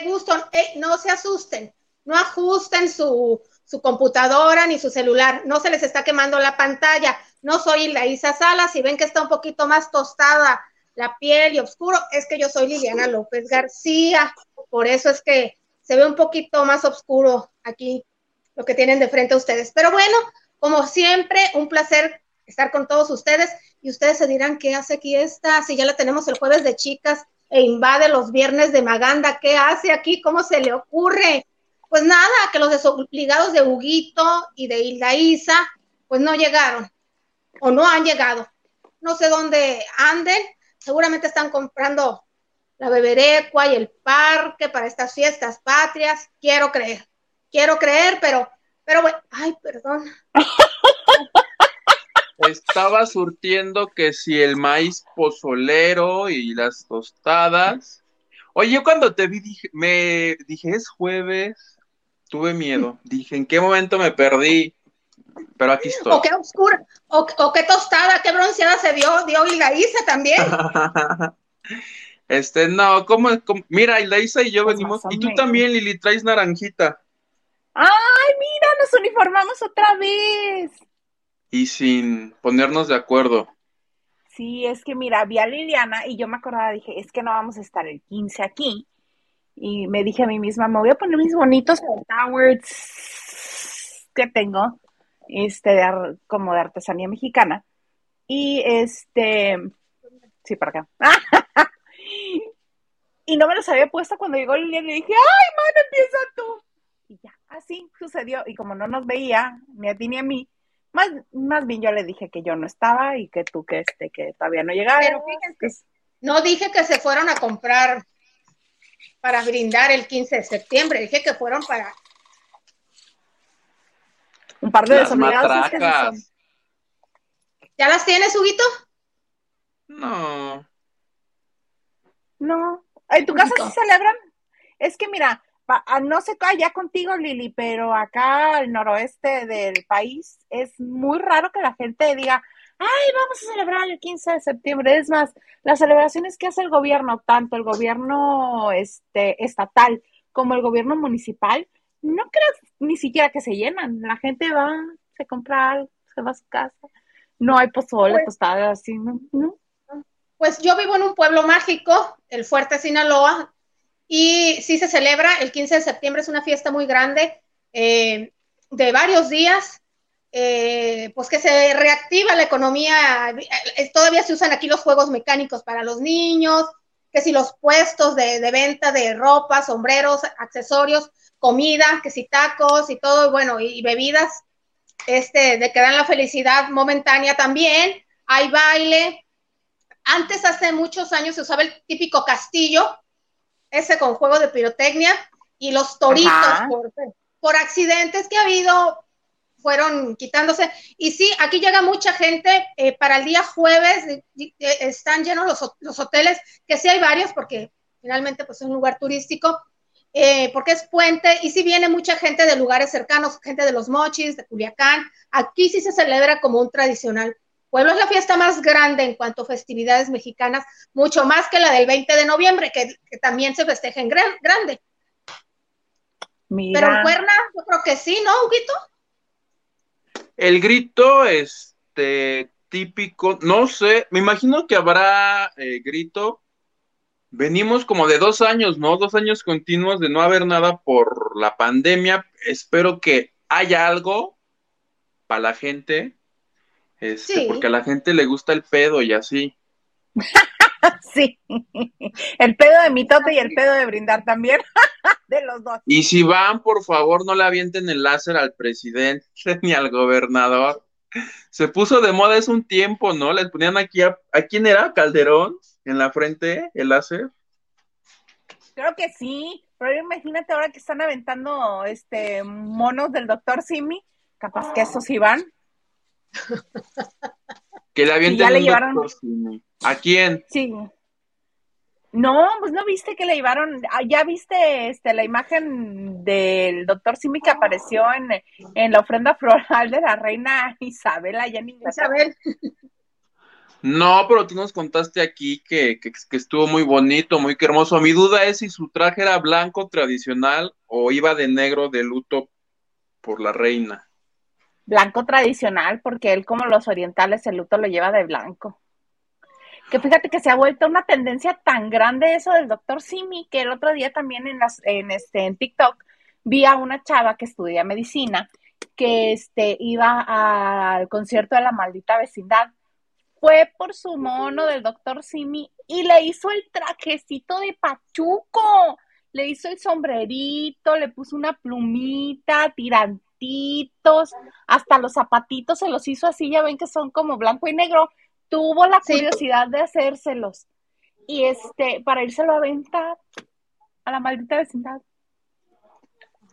gusto. no se asusten, no ajusten su, su computadora ni su celular, no se les está quemando la pantalla. No soy la Isa Salas, si ven que está un poquito más tostada la piel y oscuro, es que yo soy Liliana López García, por eso es que se ve un poquito más oscuro aquí lo que tienen de frente a ustedes. Pero bueno, como siempre, un placer estar con todos ustedes y ustedes se dirán, ¿qué hace aquí esta? Si ya la tenemos el jueves de chicas e invade los viernes de Maganda, ¿qué hace aquí? ¿Cómo se le ocurre? Pues nada, que los desobligados de Huguito y de Hilda pues no llegaron o no han llegado. No sé dónde anden, seguramente están comprando la beberecua y el parque para estas fiestas patrias. Quiero creer, quiero creer, pero, pero bueno, ay, perdón. Estaba surtiendo que si el maíz pozolero y las tostadas. Oye, cuando te vi, dije, me dije, es jueves, tuve miedo. Dije, ¿en qué momento me perdí? Pero aquí estoy. O qué oscura, o, qué tostada, qué bronceada se dio, dio y la hice también. este, no, ¿cómo, mira, y la Isa y yo pues venimos, y tú también, Lili, traes naranjita. ¡Ay, mira, nos uniformamos otra vez! Y sin ponernos de acuerdo. Sí, es que mira, vi a Liliana y yo me acordaba, dije, es que no vamos a estar el 15 aquí. Y me dije a mí misma, me voy a poner mis bonitos towers que tengo este, como de artesanía mexicana. Y este, sí, para acá. y no me los había puesto cuando llegó Liliana y dije, ay, man, empieza tú. Y ya, así sucedió. Y como no nos veía, ni a ti ni a mí, más, más bien yo le dije que yo no estaba y que tú que este, que todavía no llegaba. Pero fíjense, no dije que se fueron a comprar para brindar el 15 de septiembre, dije que fueron para un par de desobligados. ¿Ya las tienes, Huguito? No. No. ¿En tu casa se celebran? Es que mira, no sé allá contigo, Lili, pero acá al noroeste del país es muy raro que la gente diga, ay, vamos a celebrar el 15 de septiembre. Es más, las celebraciones que hace el gobierno, tanto el gobierno este, estatal como el gobierno municipal, no creo ni siquiera que se llenan. La gente va, se compra algo, se va a su casa. No hay pozole, pues, tostada, así, ¿no? Pues yo vivo en un pueblo mágico, el Fuerte Sinaloa, y sí se celebra, el 15 de septiembre es una fiesta muy grande, eh, de varios días, eh, pues que se reactiva la economía, eh, todavía se usan aquí los juegos mecánicos para los niños, que si los puestos de, venta de ropa, sombreros, accesorios, comida, que si tacos y todo, bueno, y, bebidas, este, de que dan la felicidad momentánea también. Hay baile. Antes, hace muchos años, se usaba el típico castillo, ese con juego de pirotecnia, y los toritos por, accidentes que ha habido fueron quitándose. Y sí, aquí llega mucha gente. Eh, para el día jueves eh, eh, están llenos los, los, hoteles, que sí hay varios, porque finalmente pues es un lugar turístico, eh, porque es puente y si viene mucha gente de lugares cercanos, gente de los Mochis, de Culiacán, aquí sí se celebra como un tradicional pueblo. Es la fiesta más grande en cuanto a festividades mexicanas, mucho más que la del 20 de noviembre, que, también se festeja en grande. Pero en Cuerna, yo creo que sí, ¿no, Huguito? El grito, este, típico, no sé, me imagino que habrá eh, grito venimos como de dos años, ¿no? Dos años continuos de no haber nada por la pandemia. Espero que haya algo para la gente, este, porque a la gente le gusta el pedo y así. sí, el pedo de mitote y el pedo de brindar también, de los dos. Y si van, por favor, no le avienten el láser al presidente ni al gobernador. Se puso de moda es un tiempo, ¿no? Les ponían aquí a, ¿a quién era? Calderón en la frente el láser? Creo que sí, pero imagínate ahora que están aventando este monos del doctor Simi, capaz que esos iban. Que le avienten ya le llevaron... ¿A quién? Sí. No, pues no viste que le llevaron, ah, ya viste este la imagen del doctor Simi que apareció en, en la ofrenda floral de la reina Isabel allá en Isabel. No, pero tú nos contaste aquí que, que, que, estuvo muy bonito, muy hermoso. Mi duda es si su traje era blanco tradicional o iba de negro de luto por la reina. Blanco tradicional, porque él, como los orientales, el luto lo lleva de blanco. Que fíjate que se ha vuelto una tendencia tan grande eso del doctor Simi, que el otro día también en, las, en, este, en TikTok vi a una chava que estudia medicina que este, iba al concierto de la maldita vecindad fue por su mono del doctor Simi y le hizo el trajecito de Pachuco. Le hizo el sombrerito, le puso una plumita, hasta los zapatitos se los hizo así, ya ven que son como blanco y negro. Tuvo la curiosidad de hacérselos. Y este, para írselo a venta a la maldita vecindad.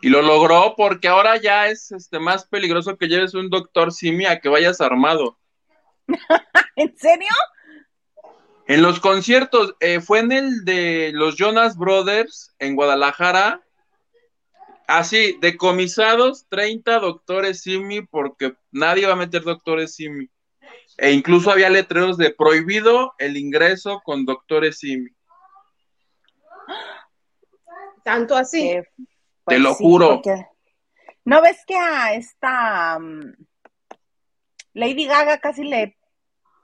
Y lo logró porque ahora ya es este más peligroso que lleves un doctor Simi a que vayas armado. ¿En serio? En los conciertos, eh, fue en el de los Jonas Brothers en Guadalajara. Así, decomisados 30 doctores Simi porque nadie va a meter doctores Simi. E incluso había letreros de prohibido el ingreso con doctores Simi. Tanto así. Te pues lo juro. ¿No ves que a esta um, Lady Gaga casi le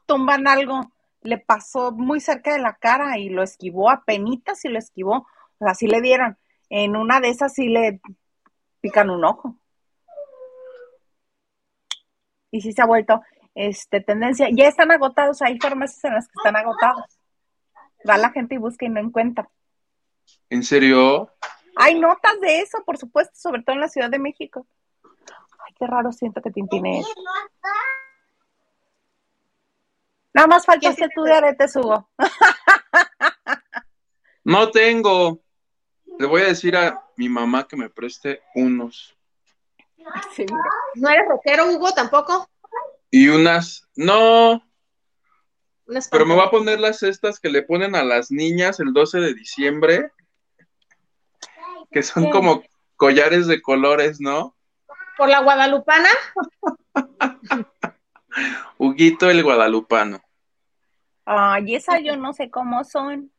tumban algo, le pasó muy cerca de la cara y lo esquivó a penitas y lo esquivó. O sea, sí le dieron. En una de esas sí le pican un ojo. Y sí se ha vuelto este tendencia. Ya están agotados, hay farmacias en las que están agotados. Va la gente y busca y no encuentra. ¿En serio? Hay notas de eso, por supuesto, sobre todo en la Ciudad de México. Ay, qué raro siento que tiene eso. Nada más faltaste tú de aretes, Hugo. No tengo. Le voy a decir a mi mamá que me preste unos. ¿No eres rockero, Hugo, tampoco? Y unas, no. Pero me voy a poner las cestas que le ponen a las niñas el 12 de diciembre, que son como collares de colores, ¿no? ¿Por la guadalupana? Huguito el guadalupano. Ay, esa yo no sé cómo son.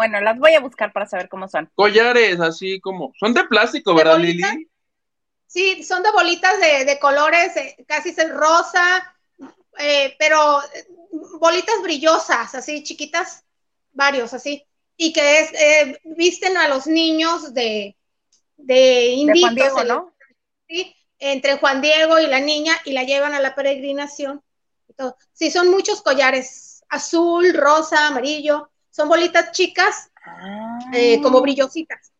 Bueno, las voy a buscar para saber cómo son. Collares, así como. Son de plástico, ¿verdad, Lili? Sí, son de bolitas de, colores, eh, casi es el rosa, eh, pero eh, bolitas brillosas, así chiquitas, varios así. Y que es, visten a los niños de, de inditos. De Juan Diego, ¿no? Sí, entre Juan Diego y la niña y la llevan a la peregrinación. Sí, son muchos collares azul, rosa, amarillo. Son bolitas chicas, eh, ah. como brillositas.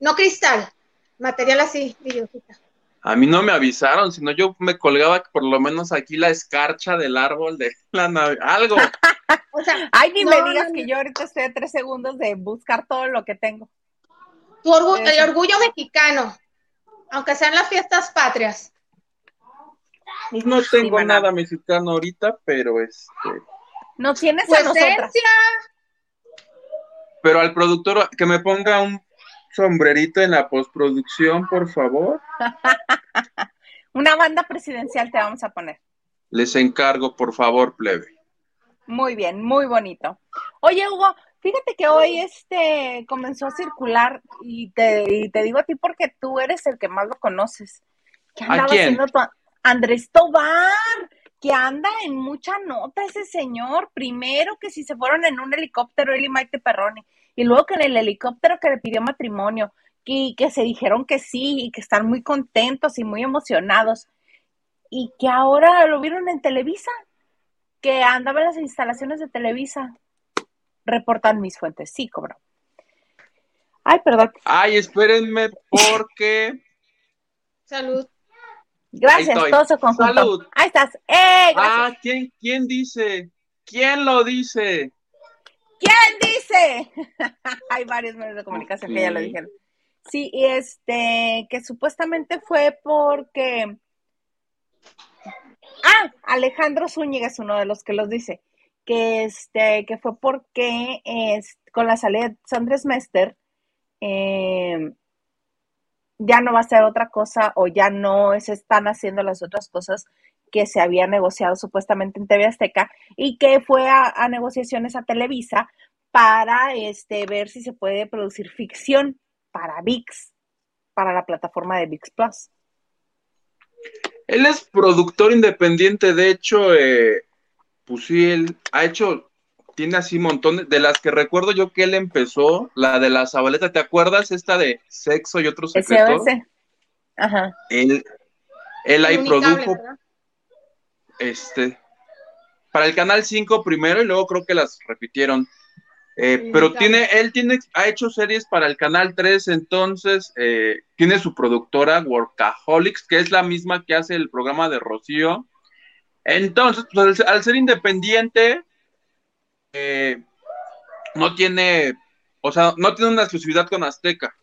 No cristal, material así, brillosita. A mí no me avisaron, sino yo me colgaba por lo menos aquí la escarcha del árbol de la nave, algo. o sea, Ay, ni me digas que yo ahorita estoy a tres segundos de buscar todo lo que tengo. Tu orgullo, el orgullo mexicano, aunque sean las fiestas patrias. Pues no tengo nada mexicano ahorita, pero este. No tienes a nosotras. Pero al productor que me ponga un sombrerito en la postproducción, por favor. Una banda presidencial te vamos a poner. Les encargo, por favor, plebe. Muy bien, muy bonito. Oye, Hugo, fíjate que hoy este comenzó a circular y te, y te digo a ti porque tú eres el que más lo conoces. ¿Qué andaba ¿A quién? haciendo Andrés Tobar que anda en mucha nota ese señor. Primero que si se fueron en un helicóptero él y Maite Perroni, y luego que en el helicóptero que le pidió matrimonio, y que se dijeron que sí, y que están muy contentos y muy emocionados, y que ahora lo vieron en Televisa, que andaba en las instalaciones de Televisa. Reportan mis fuentes, sí, cobro. Ay, perdón. Ay, espérenme porque... Salud. Gracias, todo su conjunto. Salud. Ahí estás. ¡Eh! Ah, ¿quién, ¿quién dice? ¿Quién lo dice? ¿Quién dice? Hay varios medios de comunicación que ya lo dijeron. Sí, y este, que supuestamente fue porque. Ah, Alejandro Zúñiga es uno de los que los dice. Que este, que fue porque es, con la salida de Sandres Mester, eh, ya no va a ser otra cosa o ya no se están haciendo las otras cosas que se había negociado supuestamente en TV Azteca y que fue a, negociaciones a Televisa para este, ver si se puede producir ficción para VIX, para la plataforma de VIX Plus. Él es productor independiente, de hecho, eh, pues sí, él ha hecho, tiene así montones, de las que recuerdo yo que él empezó, la de la Zabaleta, ¿te acuerdas? Esta de Sexo y otros secretos. Ajá. Él, él ahí produjo, este, para el Canal 5 primero y luego creo que las repitieron. Eh, pero tiene, él tiene, ha hecho series para el Canal 3, entonces eh, tiene su productora Workaholics, que es la misma que hace el programa de Rocío. Entonces, pues, al, ser independiente, eh, no tiene, o sea, no tiene una exclusividad con Azteca.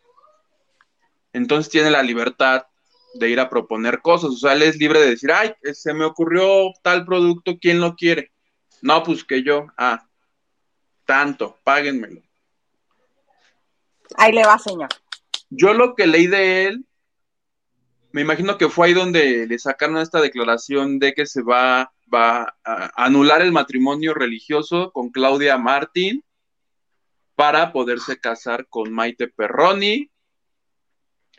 Entonces tiene la libertad de ir a proponer cosas. O sea, él es libre de decir, ay, se me ocurrió tal producto, ¿quién lo quiere? No, pues que yo, ah, tanto, páguenmelo. Ahí le va, señor. Yo lo que leí de él, me imagino que fue ahí donde le sacaron esta declaración de que se va, va a anular el matrimonio religioso con Claudia Martín para poderse casar con Maite Perroni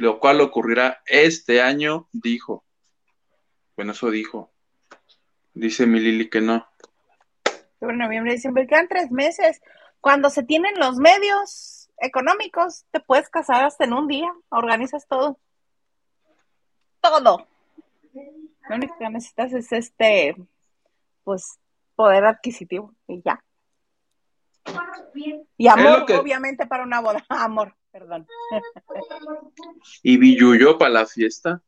lo cual ocurrirá este año, dijo. Bueno, eso dijo. Dice mi Lili que no. Sobre noviembre, diciembre, quedan tres meses. Cuando se tienen los medios económicos, te puedes casar hasta en un día, organizas todo. Todo. Lo único que necesitas es este, pues, poder adquisitivo y ya. Y amor, obviamente, para una boda. Amor perdón. y Villuyo para la fiesta.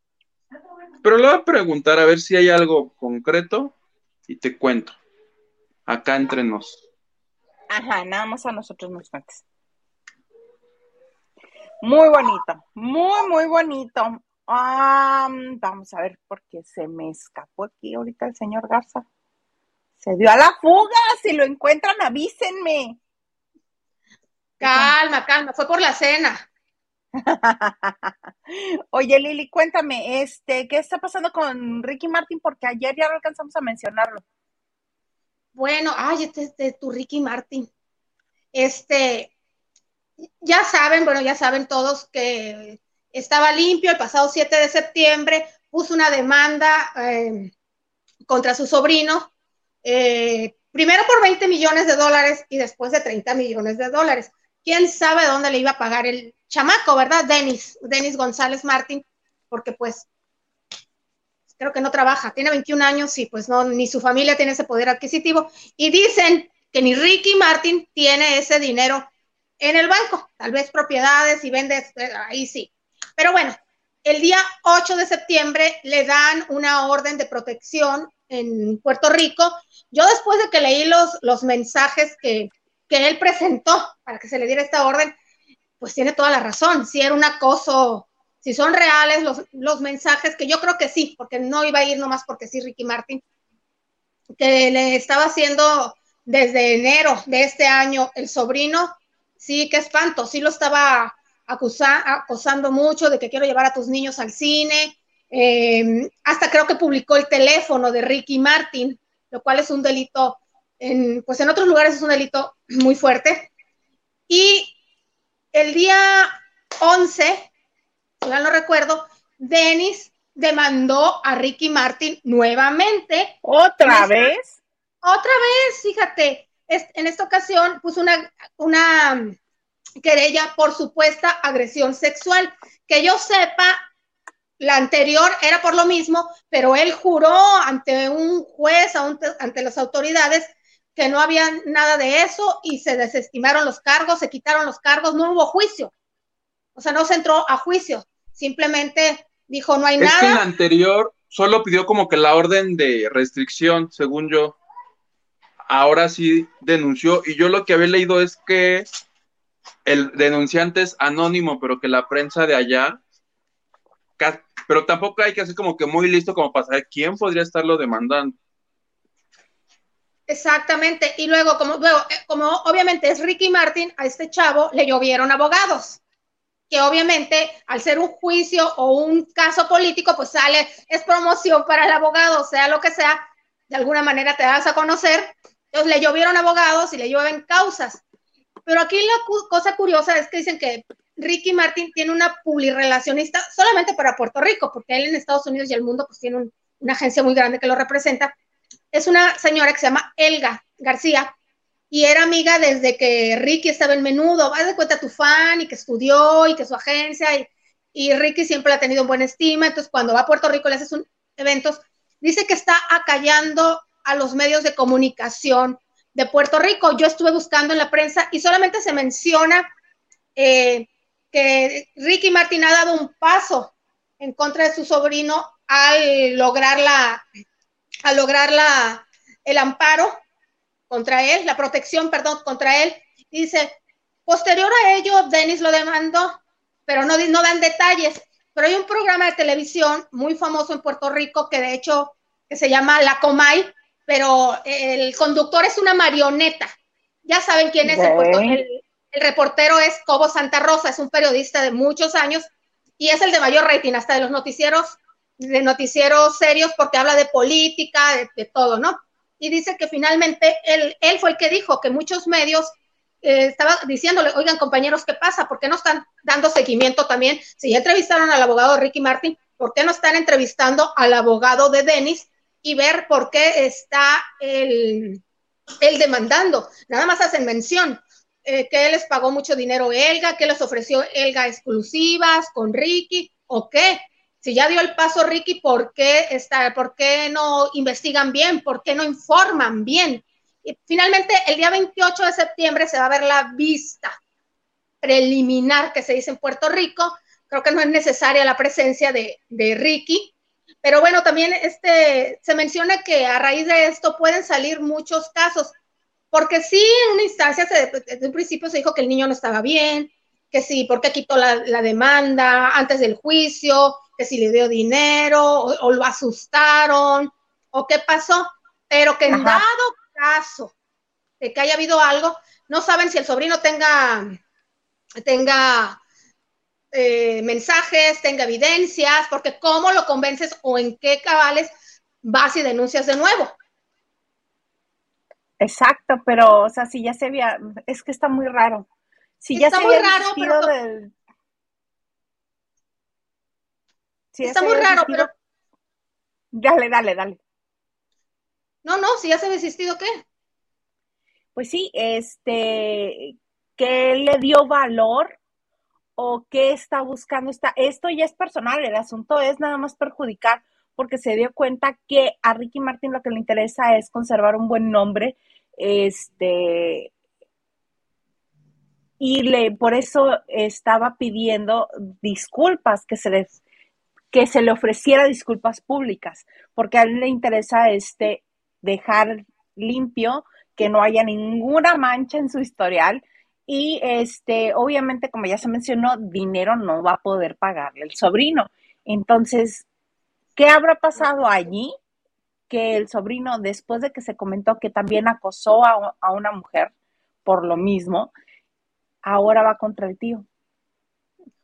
Pero le voy a preguntar a ver si hay algo concreto y te cuento. Acá entre nos. Ajá, nada más a nosotros nos cuentes. Muy bonito, muy, muy bonito. vamos a ver, porque se me escapó aquí ahorita el señor Garza. Se dio a la fuga. Si lo encuentran, avísenme. Calma, calma, fue por la cena. Oye, Lili, cuéntame, este, ¿qué está pasando con Ricky Martin? Porque ayer ya no alcanzamos a mencionarlo. Bueno, ay, este, este tu Ricky Martin. Este, ya saben, bueno, ya saben todos que estaba limpio el pasado 7 de septiembre, puso una demanda eh, contra su sobrino, eh, primero por 20 millones de dólares y después de 30 millones de dólares quién sabe dónde le iba a pagar el chamaco, ¿verdad? Denis, Denis González Martín, porque pues creo que no trabaja, tiene 21 años y pues no, ni su familia tiene ese poder adquisitivo. Y dicen que ni Ricky Martin tiene ese dinero en el banco, tal vez propiedades y vende, eh, ahí sí. Pero bueno, el día 8 de septiembre le dan una orden de protección en Puerto Rico. Yo después de que leí los, los mensajes que, que él presentó para que se le diera esta orden, pues tiene toda la razón. Si era un acoso, si son reales los, los mensajes, que yo creo que sí, porque no iba a ir nomás porque sí Ricky Martin, que le estaba haciendo desde enero de este año el sobrino, sí, qué espanto, sí lo estaba acusando mucho de que quiero llevar a tus niños al cine, em, hasta creo que publicó el teléfono de Ricky Martin, lo cual es un delito en, pues en otros lugares es un delito muy fuerte. Y el día 11, si mal no recuerdo, Denis demandó a Ricky Martin nuevamente. ¿Otra vez? Otra vez, fíjate, en esta ocasión puso una, una querella por supuesta agresión sexual. Que yo sepa, la anterior era por lo mismo, pero él juró ante un juez, ante las autoridades, que no había nada de eso y se desestimaron los cargos, se quitaron los cargos, no hubo juicio. O sea, no se entró a juicio, simplemente dijo no hay nada. Es que en la anterior solo pidió como que la orden de restricción, según yo. Ahora sí denunció y yo lo que había leído es que el denunciante es anónimo, pero que la prensa de allá, pero tampoco hay que hacer como que muy listo como para saber quién podría estarlo demandando. Exactamente. Y luego, como, luego, eh, como obviamente es Ricky Martin, a este chavo le llovieron abogados. que obviamente al ser un juicio o un caso político, pues sale, es promoción para el abogado, sea lo que sea, de alguna manera te das a conocer. Entonces le llovieron abogados y le llueven causas. Pero aquí la cosa curiosa es que dicen que Ricky Martin tiene una publirelacionista solamente para Puerto Rico, porque él en Estados Unidos y el mundo pues tiene una agencia muy grande que lo representa. Es una señora que se llama Elga García, y era amiga desde que Ricky estaba en menudo, vas de cuenta tu fan y que estudió y que su agencia y, Ricky siempre ha tenido en buena estima, entonces cuando va a Puerto Rico le haces un eventos, dice que está acallando a los medios de comunicación de Puerto Rico. Yo estuve buscando en la prensa y solamente se menciona eh, que Ricky Martin ha dado un paso en contra de su sobrino al lograr la, al lograr la, el amparo contra él, la protección, perdón, contra él. Dice, posterior a ello, Denis lo demandó, pero no, no dan detalles. Pero hay un programa de televisión muy famoso en Puerto Rico que de hecho que se llama La Comay, pero el conductor es una marioneta. Ya saben quién es el, el, reportero es Cobo Santa Rosa, es un periodista de muchos años y es el de mayor rating hasta de los noticieros, de noticieros serios porque habla de política, de todo, ¿no? y dice que finalmente él, él fue el que dijo que muchos medios eh, estaban diciéndole, oigan compañeros, ¿qué pasa? ¿Por qué no están dando seguimiento también? Si ya entrevistaron al abogado Ricky Martin, ¿por qué no están entrevistando al abogado de Denis y ver por qué está él, demandando? Nada más hacen mención. Eh, que les pagó mucho dinero Elga, que les ofreció Elga exclusivas con Ricky, o qué, si ya dio el paso Ricky, ¿por qué, está, ¿por qué no investigan bien? ¿Por qué no informan bien? Y finalmente, el día 28 de septiembre se va a ver la vista preliminar que se dice en Puerto Rico. Creo que no es necesaria la presencia de, Ricky. Pero bueno, también este, se menciona que a raíz de esto pueden salir muchos casos, porque sí, en una instancia, desde un principio se dijo que el niño no estaba bien, que sí, porque quitó la, la demanda antes del juicio, que si le dio dinero o, lo asustaron o qué pasó, pero que en dado caso de que haya habido algo, no saben si el sobrino tenga, tenga eh, mensajes, tenga evidencias, porque cómo lo convences o en qué cabales vas y denuncias de nuevo. Exacto, pero, o sea, si ya se había, es que está muy raro. Si ya está se muy raro, pero, Está muy raro, pero. Dale, dale, dale. No, no, si ya se ha desistido, ¿qué? Pues sí, este, ¿qué le dio valor o qué está buscando? Está, esto ya es personal, el asunto es nada más perjudicar porque se dio cuenta que a Ricky Martin lo que le interesa es conservar un buen nombre, este, y le, por eso estaba pidiendo disculpas, que se les que se le ofreciera disculpas públicas, porque a él le interesa este dejar limpio, que no haya ninguna mancha en su historial y este obviamente como ya se mencionó, dinero no va a poder pagarle el sobrino. Entonces, ¿qué habrá pasado allí? Que el sobrino, después de que se comentó que también acosó a, a una mujer por lo mismo, ahora va contra el tío.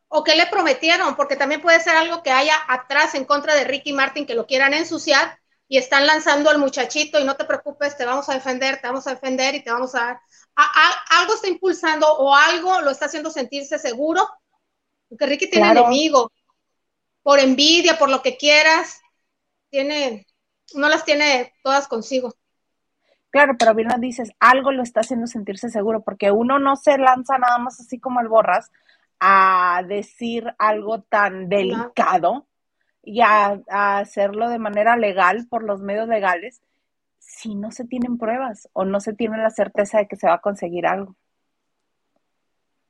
O qué le prometieron, porque también puede ser algo que haya atrás en contra de Ricky Martin que lo quieran ensuciar y están lanzando al muchachito y no te preocupes, te vamos a defender, te vamos a defender y te vamos a dar. algo está impulsando o algo lo está haciendo sentirse seguro, porque Ricky tiene enemigo, por envidia, por lo que quieras, tiene, no las tiene todas consigo. Claro, pero bien lo dices, algo lo está haciendo sentirse seguro, porque uno no se lanza nada más así como el borras, a decir algo tan delicado y a, hacerlo de manera legal por los medios legales si no se tienen pruebas o no se tiene la certeza de que se va a conseguir algo.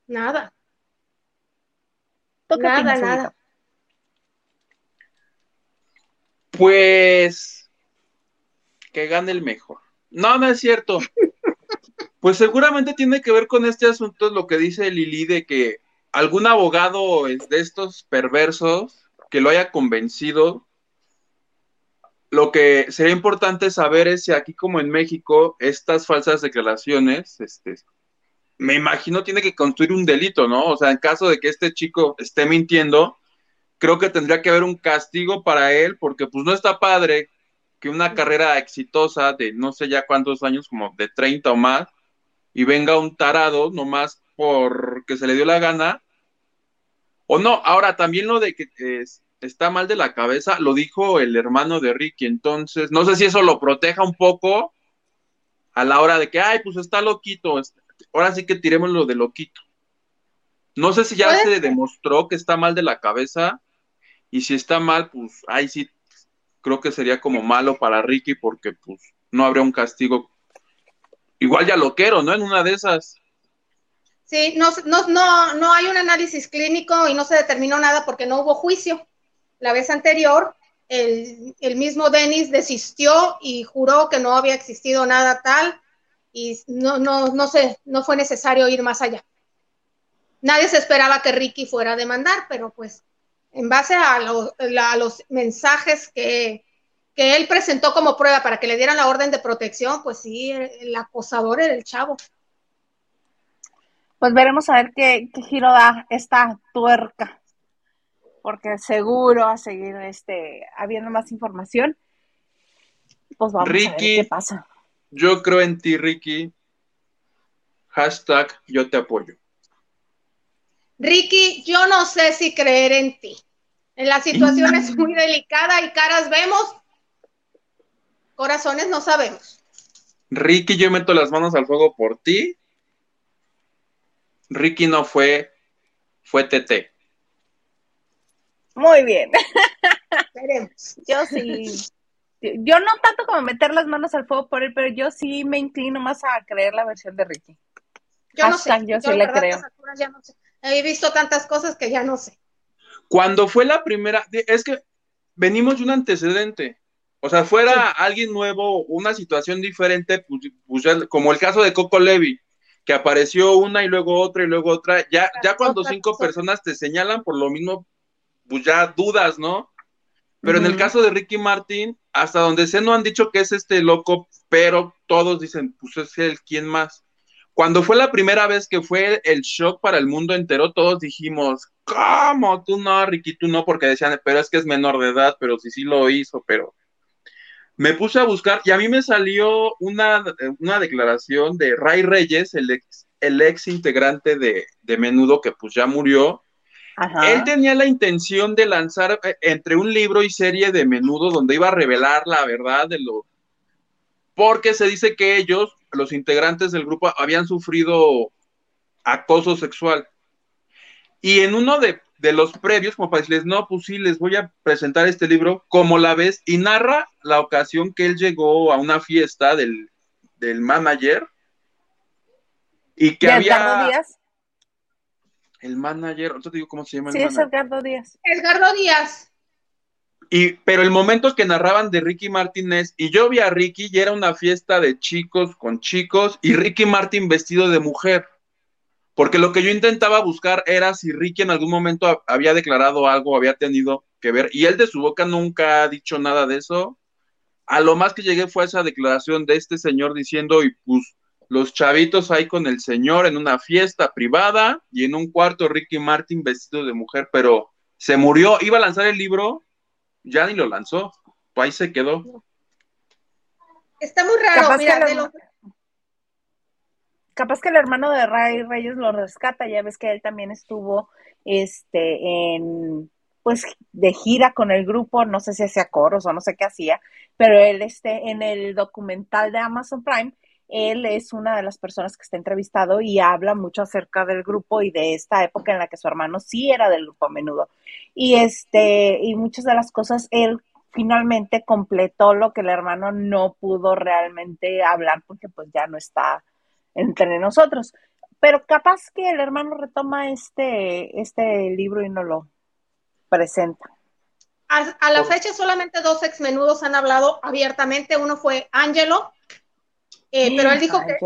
Nada. Nada, nada. Pues que gane el mejor. No, no es cierto. Pues seguramente tiene que ver con este asunto, lo que dice Lili, de que algún abogado de estos perversos que lo haya convencido. Lo que sería importante saber es si aquí como en México estas falsas declaraciones este, me imagino tiene que construir un delito, ¿no? O sea, en caso de que este chico esté mintiendo, creo que tendría que haber un castigo para él, porque pues no está padre que una carrera exitosa de no sé ya cuántos años, como de 30 o más, y venga un tarado nomás porque se le dio la gana. O no, ahora también lo de que está mal de la cabeza, lo dijo el hermano de Ricky, entonces no sé si eso lo proteja un poco a la hora de que, ay, pues está loquito, ahora sí que tiremos lo de loquito. No sé si ya se demostró que está mal de la cabeza y si está mal, pues ahí sí creo que sería como malo para Ricky porque pues no habría un castigo. Igual ya lo quiero, ¿no? En una de esas. Sí, no, no, no, no hay un análisis clínico y no se determinó nada porque no hubo juicio. La vez anterior, el, el mismo Denis desistió y juró que no había existido nada tal y no, no, no, sé, no fue necesario ir más allá. Nadie se esperaba que Ricky fuera a demandar, pero pues en base a, los mensajes que, él presentó como prueba para que le dieran la orden de protección, pues sí, el acosador era el chavo. Pues veremos a ver qué, giro da esta tuerca, porque seguro a seguir este, habiendo más información. Pues vamos a ver qué pasa. Yo creo en ti, Ricky. Hashtag yo te apoyo. Ricky, yo no sé si creer en ti. En la situación es muy delicada y caras vemos, corazones no sabemos. Ricky, yo meto las manos al fuego por ti. Ricky no fue, fue TT. Muy bien. Yo sí. Yo no tanto como meter las manos al fuego por él, pero yo sí me inclino más a creer la versión de Ricky. Yo no sé. Yo, sí le creo. no sé. He visto tantas cosas que ya no sé. Cuando fue la primera, es que venimos de un antecedente. O sea, fuera alguien nuevo, una situación diferente, pues, pues como el caso de Coco Levy, que apareció una y luego otra y luego otra. Ya, ya cuando cinco personas te señalan por lo mismo, pues ya dudas, ¿no? Pero en el caso de Ricky Martin, hasta donde sé no han dicho que es este loco, pero todos dicen, pues es el quien más. Cuando fue la primera vez que fue el shock para el mundo entero, todos dijimos, ¿cómo? Tú no, Ricky, tú no, porque decían, pero es que es menor de edad, pero sí, sí lo hizo, pero me puse a buscar y a mí me salió una, una declaración de Ray Reyes, el ex, el ex integrante de, de Menudo, que pues ya murió. Él tenía la intención de lanzar eh, entre un libro y serie de Menudo donde iba a revelar la verdad de lo... Porque se dice que ellos los integrantes del grupo habían sufrido acoso sexual. Y en uno de, los previos, como para decirles, no, pues sí, les voy a presentar este libro, como la ves, y narra la ocasión que él llegó a una fiesta del, manager y que había... Díaz? El manager, te digo cómo se llama. sí, es Edgardo Díaz. Edgardo Díaz. Y, pero el momento que narraban de Ricky Martínez, y yo vi a Ricky y era una fiesta de chicos con chicos, y Ricky Martin vestido de mujer. Porque lo que yo intentaba buscar era si Ricky en algún momento había declarado algo, había tenido que ver, y él de su boca nunca ha dicho nada de eso. A lo más que llegué fue esa declaración de este señor diciendo, y pues los chavitos ahí con el señor en una fiesta privada y en un cuarto Ricky Martin vestido de mujer, pero se murió, iba a lanzar el libro ya ni lo lanzó, ahí se quedó. Está muy raro, capaz mira, que el, capaz que el hermano de Ray Reyes lo rescata, ya ves que él también estuvo este en pues de gira con el grupo, no sé si hacía coros o no sé qué hacía, pero él este en el documental de Amazon Prime él es una de las personas que está entrevistado y habla mucho acerca del grupo y de esta época en la que su hermano sí era del grupo a menudo. Y este, y muchas de las cosas él finalmente completó lo que el hermano no pudo realmente hablar porque pues ya no está entre nosotros. Pero capaz que el hermano retoma este, este libro y no lo presenta. A, la fecha solamente dos ex menudos han hablado abiertamente. Uno fue Angelo, eh, pero él dijo que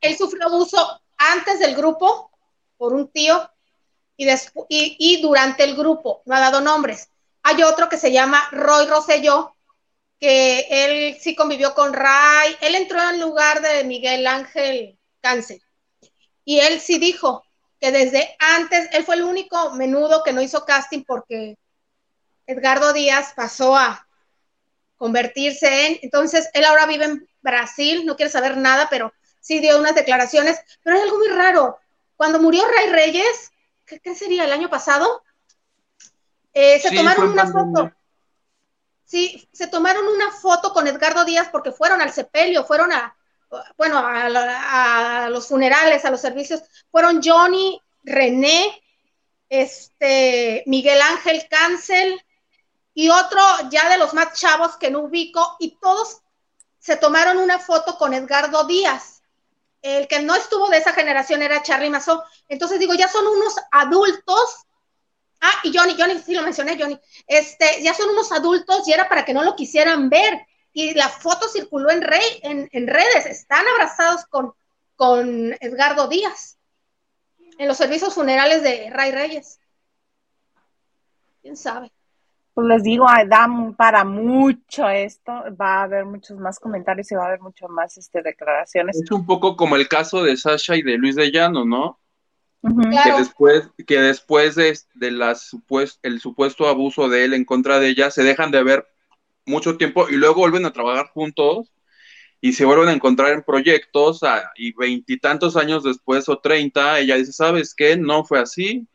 él sufrió abuso antes del grupo por un tío y, y, durante el grupo, no ha dado nombres. Hay otro que se llama Roy Rosselló, que él sí convivió con Ray, él entró en lugar de Miguel Ángel Cáncer. y él sí dijo que desde antes, él fue el único menudo que no hizo casting porque Edgardo Díaz pasó a convertirse en, entonces él ahora vive en Brasil, no quiere saber nada, pero sí dio unas declaraciones, pero hay algo muy raro. Cuando murió Ray Reyes, ¿qué, sería el año pasado? Eh, se tomaron una foto. Sí, se tomaron una foto con Edgardo Díaz porque fueron al sepelio, fueron a, bueno, a, los funerales, a los servicios, fueron Johnny, René, este, Miguel Ángel Cancel y otro ya de los más chavos que no ubico, y todos se tomaron una foto con Edgardo Díaz. El que no estuvo de esa generación era Charlie Mazó. Entonces digo, ya son unos adultos. Ah, y Johnny, Johnny, sí lo mencioné, Johnny. Este, ya son unos adultos y era para que no lo quisieran ver y la foto circuló en, rey, en, redes, están abrazados con, con Edgardo Díaz en los servicios funerales de Ray Reyes. ¿Quién sabe? Pues les digo, da para mucho esto, va a haber muchos más comentarios y va a haber mucho más este, declaraciones. Es un poco como el caso de Sasha y de Luis de Llano, ¿no? Que después, que después de, de la el supuesto abuso de él en contra de ella, se dejan de ver mucho tiempo y luego vuelven a trabajar juntos y se vuelven a encontrar en proyectos ah, y veintitantos años después o treinta, ella dice, ¿sabes qué? No fue así,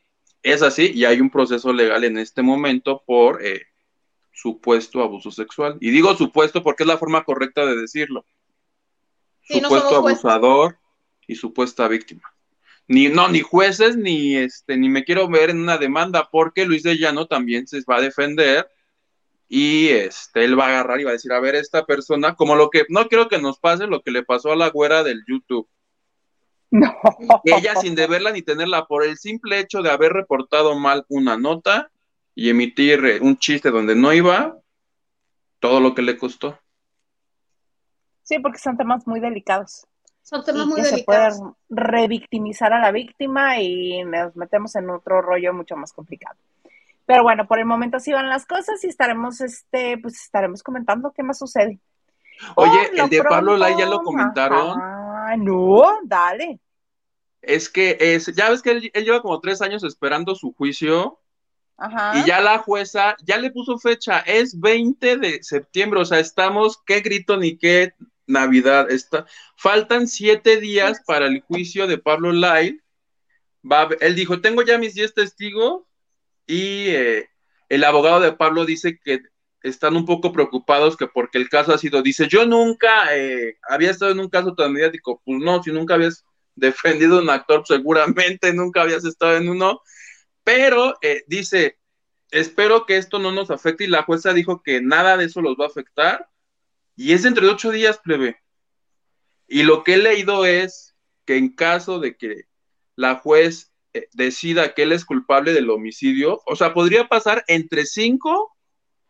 es así y hay un proceso legal en este momento por eh, supuesto abuso sexual. Y digo supuesto porque es la forma correcta de decirlo. supuesto abusador y supuesta víctima. Ni, no, ni jueces, ni este, ni me quiero ver en una demanda, porque Luis de Llano también se va a defender y este, él va a agarrar y va a decir, a ver, esta persona, como lo que, no quiero que nos pase lo que le pasó a la güera del YouTube. No. Ella sin deberla ni tenerla, por el simple hecho de haber reportado mal una nota y emitir eh, un chiste donde no iba, todo lo que le costó. Sí, porque son temas muy delicados. Son temas muy delicados. Se puede revictimizar a la víctima y nos metemos en otro rollo mucho más complicado. Pero bueno, por el momento así van las cosas y estaremos, este, pues estaremos comentando qué más sucede. Oye, el de Pablo Lai ya lo comentaron. Ah, no, dale. Es que es, ya ves que él, lleva como tres años esperando su juicio. Ajá. Y ya la jueza ya le puso fecha, es 20 de septiembre, o sea, estamos, qué grito ni qué Navidad, está, faltan siete días para el juicio de Pablo Lai. Va, él dijo, tengo ya mis diez testigos, y eh, el abogado de Pablo dice que están un poco preocupados que porque el caso ha sido, dice, yo nunca eh, había estado en un caso tan mediático, pues no, si nunca habías defendido a un actor, seguramente nunca habías estado en uno, pero eh, dice, espero que esto no nos afecte y la jueza dijo que nada de eso los va a afectar y es entre ocho días, plebe. Y lo que he leído es que en caso de que la juez eh, decida que él es culpable del homicidio, o sea, podría pasar entre 5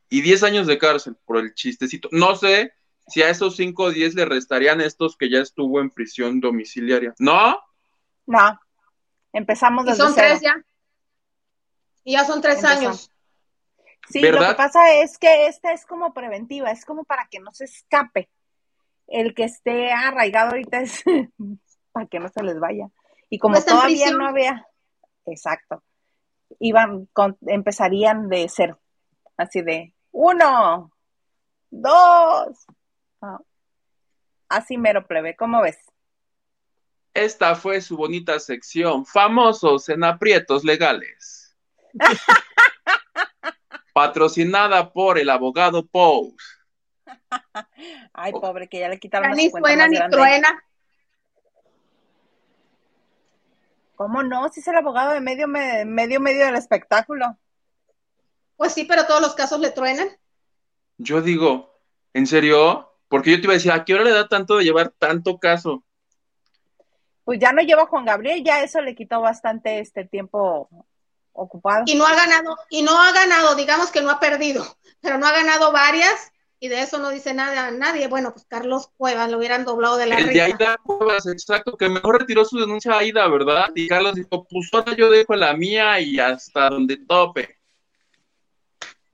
y 10 años de cárcel por el chistecito. No sé si a esos 5 o 10 le restarían estos que ya estuvo en prisión domiciliaria. ¿No? No. Empezamos desde y son tres ya. Y ya son tres años. Sí, lo que pasa es que esta es como preventiva, es como para que no se escape. El que esté arraigado ahorita es para que no se les vaya. Y como todavía no había, exacto. Iban, empezarían de cero, así de uno, dos, ah, así mero plebe, ¿cómo ves? Esta fue su bonita sección, famosos en aprietos legales. Patrocinada por el abogado Pous. Ay, pobre, que ya le quitaron Ni suena ni truena. ¿Cómo no? Si es el abogado de medio, medio, medio del espectáculo. Pues sí, pero todos los casos le truenan. Yo digo, ¿en serio? Porque yo te iba a decir, ¿a qué hora le da tanto de llevar tanto caso? Pues ya no lleva Juan Gabriel, ya eso le quitó bastante este tiempo ocupado. Y no ha ganado, y no ha ganado, digamos que no ha perdido, pero no ha ganado varias y de eso no dice nada a nadie. Bueno, pues Carlos Cuevas lo hubieran doblado de la El de Aida Cuevas, exacto, que mejor retiró su denuncia a Aida, ¿verdad? Y Carlos dijo, pues ahora yo dejo la mía y hasta donde tope.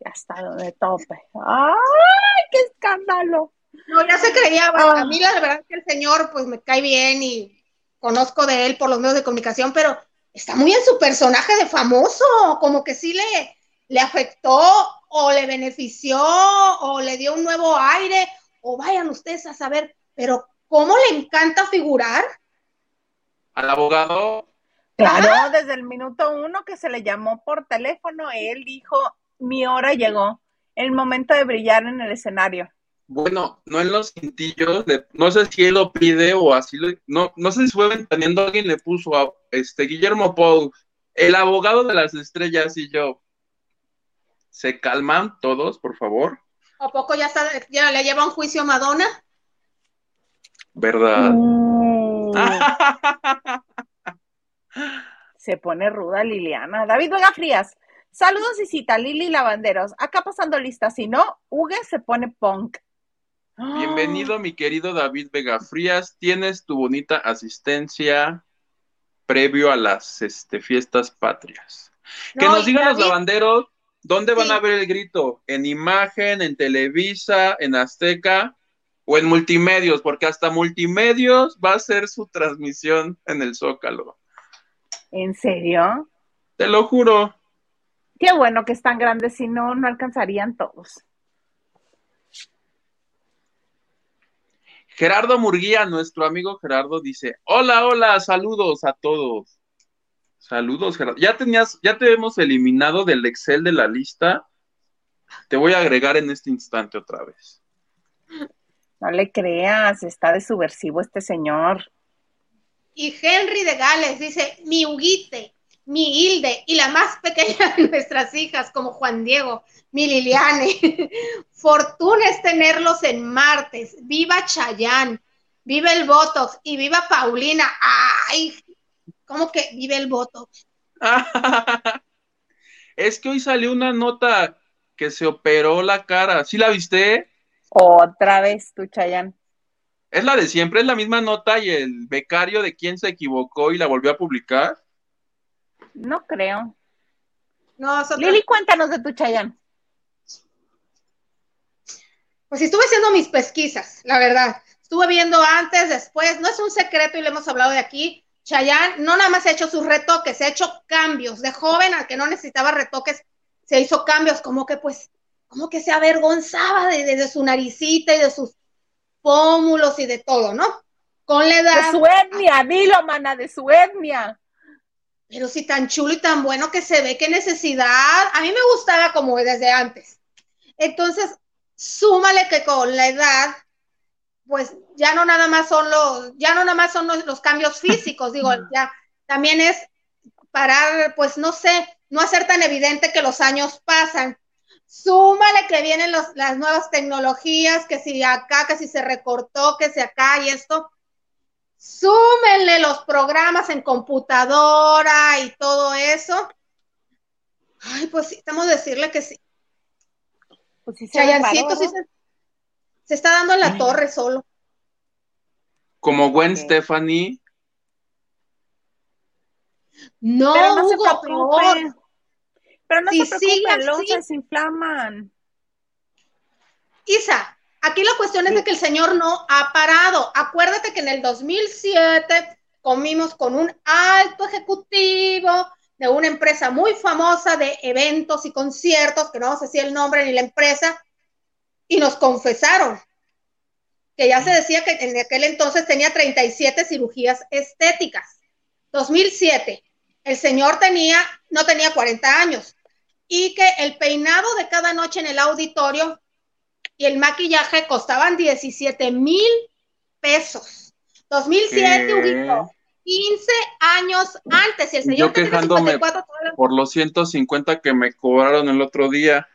Hasta donde tope. ¡Ay, qué escándalo! No, ya se creía, a mí la verdad es que el señor pues me cae bien y conozco de él por los medios de comunicación, pero está muy en su personaje de famoso, como que sí le, le afectó o le benefició o le dio un nuevo aire, o vayan ustedes a saber, pero ¿cómo le encanta figurar? Al abogado. Claro, desde el minuto uno que se le llamó por teléfono, él dijo, mi hora llegó, el momento de brillar en el escenario. Bueno, no en los cintillos, no sé si él lo pide o así, no, no sé si fue ventaneando, alguien le puso a este Guillermo Pou, el abogado de las estrellas y yo. ¿Se calman todos, por favor? ¿A poco ya, está, ya le lleva un juicio a Madonna? ¿Verdad? Mm. Se pone ruda Liliana. David Vega Frías. Saludos y cita, Lili Lavanderos. Acá pasando lista. Si no, Uge se pone punk. Bienvenido, mi querido David Vega Frías. Tienes tu bonita asistencia previo a las este, fiestas patrias. Que nos digan los lavanderos dónde van a ver el grito. ¿En imagen, en Televisa, en Azteca o en multimedios? Porque hasta multimedios va a ser su transmisión en el Zócalo. ¿En serio? Te lo juro. Qué bueno que están grandes, si no, no alcanzarían todos. Gerardo Murguía, nuestro amigo Gerardo, dice: Hola, hola, saludos a todos. Saludos, Gerardo. Ya tenías, ya te hemos eliminado del Excel de la lista. Te voy a agregar en este instante otra vez. No le creas, está de subversivo este señor. Y Henry de Gales dice: Mi Huguite, mi Hilde y la más pequeña de nuestras hijas, como Juan Diego, mi Liliane. Fortuna es tenerlos en martes. Viva Chayán, viva el Botox y viva Paulina. Ay, ¿cómo que vive el Botox? es que hoy salió una nota que se operó la cara. ¿Sí la viste? Otra vez, tu Chayán. Es la de siempre, es la misma nota y el becario de quien se equivocó y la volvió a publicar. No creo. No, Lili, cuéntanos de tu Chayán. Pues estuve haciendo mis pesquisas, la verdad. Estuve viendo antes, después, no es un secreto y le hemos hablado de aquí. Chayanne no nada más ha hecho sus retoques, se ha hecho cambios. De joven al que no necesitaba retoques, se hizo cambios, como que pues, como que se avergonzaba de, su naricita y de sus pómulos y de todo, ¿no? Con la edad. De su etnia, dilo, mana, de su etnia. Pero si tan chulo y tan bueno que se ve, qué necesidad. A mí me gustaba como desde antes. Entonces, súmale que con la edad, pues ya no nada más son los, ya no nada más son los, cambios físicos, digo, ya también es parar, pues no sé, no hacer tan evidente que los años pasan. Súmale que vienen las nuevas tecnologías, que si acá, que si se recortó, que si acá y esto. Súmenle los programas en computadora y todo eso. Ay, pues sí, estamos a decirle que sí. Pues sí se, se, está dando en la torre solo. Como Gwen Stephanie. No, Pero no se preocupe. Pero no se preocupe, los se desinflaman. Isa, Aquí la cuestión es de que el señor no ha parado. Acuérdate que en el 2007 comimos con un alto ejecutivo de una empresa muy famosa de eventos y conciertos, que no sé si el nombre ni la empresa, y nos confesaron que ya se decía que en aquel entonces tenía 37 cirugías estéticas. 2007. El señor tenía, no tenía 40 años y que el peinado de cada noche en el auditorio y el maquillaje costaban 17 mil pesos. 2007, Huguito. 15 años antes. Y el señor Yo quejándome por los 150 que me cobraron el otro día.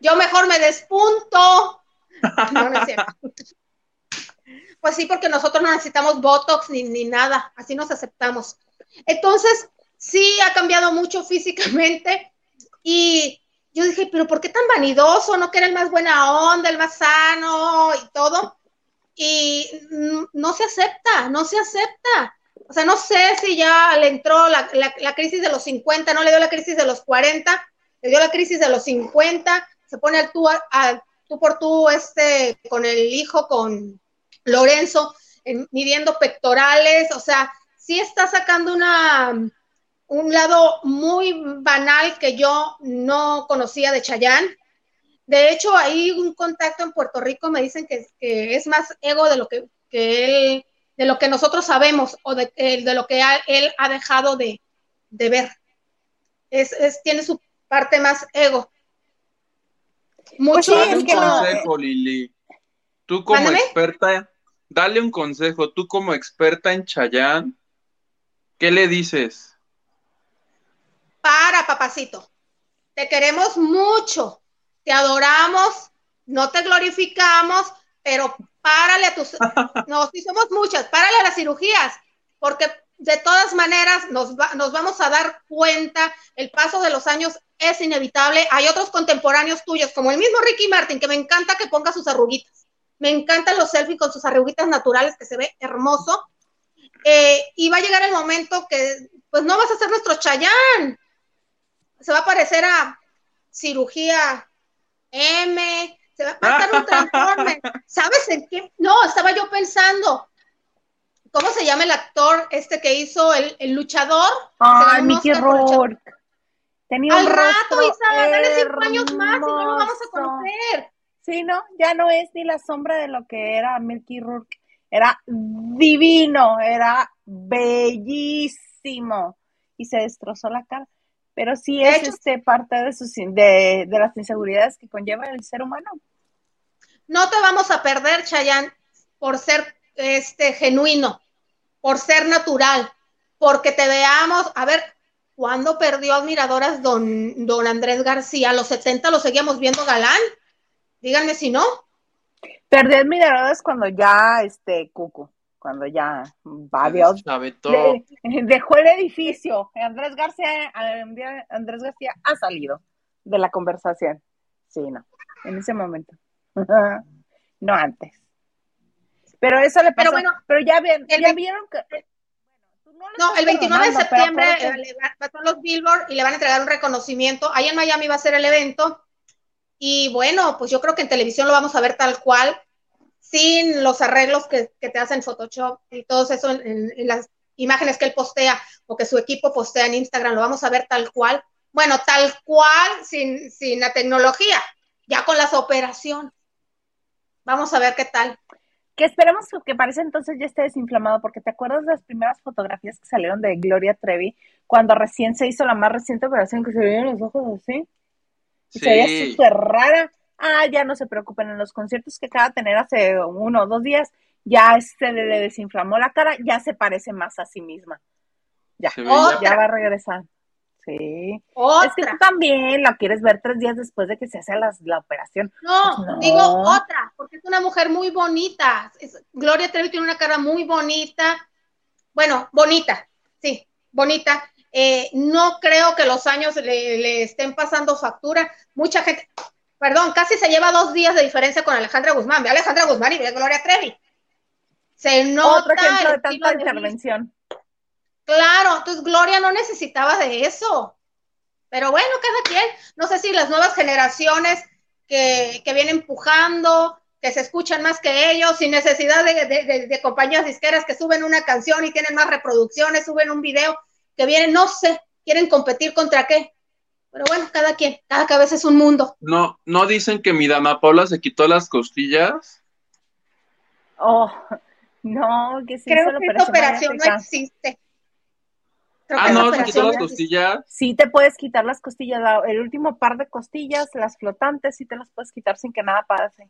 Yo mejor me despunto. No, no. Pues sí, porque nosotros no necesitamos Botox ni, ni nada, así nos aceptamos. Entonces, sí ha cambiado mucho físicamente y yo dije, pero ¿por qué tan vanidoso? ¿No que era el más buena onda, el más sano y todo? Y no se acepta, no se acepta. O sea, no sé si ya le entró la, crisis de los 50, no le dio la crisis de los 40, le dio la crisis de los 50, se pone al tú, tú por tú este, con el hijo, con Lorenzo, midiendo pectorales, o sea, sí está sacando una, un lado muy banal que yo no conocía de Chayán. De hecho, hay un contacto en Puerto Rico, me dicen que, es más ego de lo que, él, de lo que nosotros sabemos o de, de lo que él ha dejado de, ver. Es, tiene su parte más ego. Mucho dale un consejo, Lili. Tú como experta, dale un consejo. Tú como experta en Chayán, ¿qué le dices? Para, papacito. Te queremos mucho. Te adoramos. No te glorificamos, pero párale a tus. no, sí somos muchas. Párale a las cirugías, porque de todas maneras nos, nos vamos a dar cuenta. El paso de los años es inevitable. Hay otros contemporáneos tuyos, como el mismo Ricky Martin, que me encanta que ponga sus arruguitas. Me encantan los selfies con sus arruguitas naturales, que se ve hermoso. Eh, y va a llegar el momento que, pues no vas a ser nuestro Chayán. Se va a parecer a cirugía M, se va a pasar un transforme. ¿Sabes en qué? No, estaba yo pensando. ¿Cómo se llama el actor este que hizo el, luchador? Ah, Mickey Rourke. Al rato, Isa, dale cinco años más y no lo vamos a conocer. Sí, no, ya no es ni la sombra de lo que era Milky Rourke. Era divino, era bellísimo y se destrozó la cara. Pero sí es este, parte de, sus, de, de las inseguridades que conlleva el ser humano. No te vamos a perder, Chayanne, por ser este genuino, por ser natural, porque te veamos, a ver, ¿Cuándo perdió admiradoras don, don Andrés García? ¿A los 70 lo seguíamos viendo galán? Díganme si no. Perdió admiradoras cuando ya, este, Cuco, cuando ya, va Dios, dejó el edificio. Andrés García, Andrés García ha salido de la conversación. Sí, no, en ese momento. no antes. Pero eso le pasó. Pero, bueno, pero ya, ya vieron que no, el 29 de septiembre eh, a los Billboard y le van a entregar un reconocimiento. Ahí en Miami va a ser el evento. Y bueno, pues yo creo que en televisión lo vamos a ver tal cual, sin los arreglos que, te hacen Photoshop y todo eso en, las imágenes que él postea o que su equipo postea en Instagram, lo vamos a ver tal cual. Bueno, tal cual, sin, sin la tecnología, ya con las operaciones. Vamos a ver qué tal que esperemos que parece entonces ya esté desinflamado, porque te acuerdas de las primeras fotografías que salieron de Gloria Trevi cuando recién se hizo la más reciente operación que se veían los ojos así? Y se veía súper rara. Ah, ya no se preocupen, en los conciertos que acaba de tener hace uno o dos días, ya se le desinflamó la cara, ya se parece más a sí misma. Ya, ya va a regresar. Sí. Es que tú también la quieres ver tres días después de que se hace la, operación. No, pues digo otra, porque es una mujer muy bonita. Gloria Trevi tiene una cara muy bonita. Bueno, bonita, sí, bonita. Eh, no creo que los años le, estén pasando factura. Mucha gente, perdón, casi se lleva dos días de diferencia con Alejandra Guzmán. Ve Alejandra Guzmán y ve Gloria Trevi. Se nota. Otro ejemplo de tanta intervención. Claro, entonces Gloria no necesitaba de eso. Pero bueno, cada quien, no sé si las nuevas generaciones que, vienen empujando, que se escuchan más que ellos, sin necesidad de, compañías disqueras que suben una canción y tienen más reproducciones, suben un video, que vienen, no sé, quieren competir contra qué. Pero bueno, cada quien, cada cabeza es un mundo. No, no dicen que mi dama Paula se quitó las costillas. Oh, no, que sí. Creo que esa operación no existe ah, no, se quitó las costillas. Sí, te puedes quitar las costillas. El último par de costillas, las flotantes, sí te las puedes quitar sin que nada pase.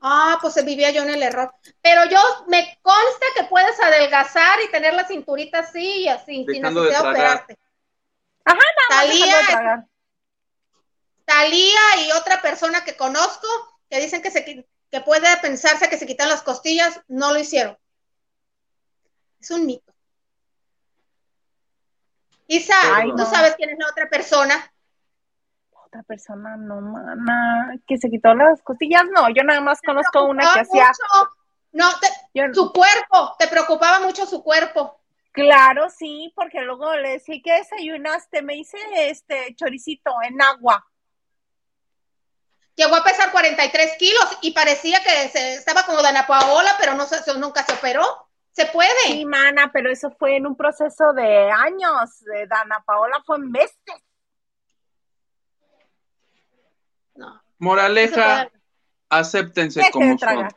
Ah, pues vivía yo en el error. Pero yo me consta que puedes adelgazar y tener la cinturita así y así, sin necesidad de, operarte. Ajá, nada Talía, Talía y otra persona que conozco que dicen que, se, que puede pensarse que se quitan las costillas, no lo hicieron. Es un mito. Isa, ¿tú sabes quién es la otra persona? Otra persona, no, mana, que se quitó las costillas, no, yo nada más conozco una que hacía... No, su cuerpo, te preocupaba mucho su cuerpo. Claro, sí, porque luego le decía que desayunaste, me hice este choricito en agua. llegó a pesar 43 kilos y parecía que se, estaba como Dana Paola, pero no se, nunca se operó. Se puede. Sí, mana, pero eso fue en un proceso de años. De Dana Paola fue en meses. No. Moraleja, acéptense como son.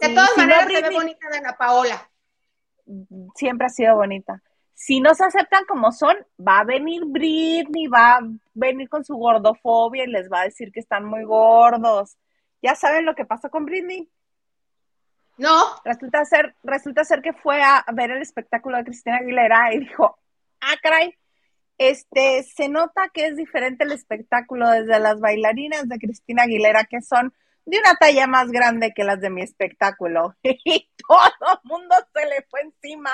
De todas maneras, se ve bonita Dana Paola. Siempre ha sido bonita si no se aceptan como son, va a venir Britney, va a venir con su gordofobia y les va a decir que están muy gordos. ¿Ya saben lo que pasó con Britney? No. Resulta ser, resulta ser que fue a ver el espectáculo de Cristina Aguilera y dijo, ah, caray, este, se nota que es diferente el espectáculo desde las bailarinas de Cristina Aguilera, que son de una talla más grande que las de mi espectáculo. Y todo el mundo se le fue encima.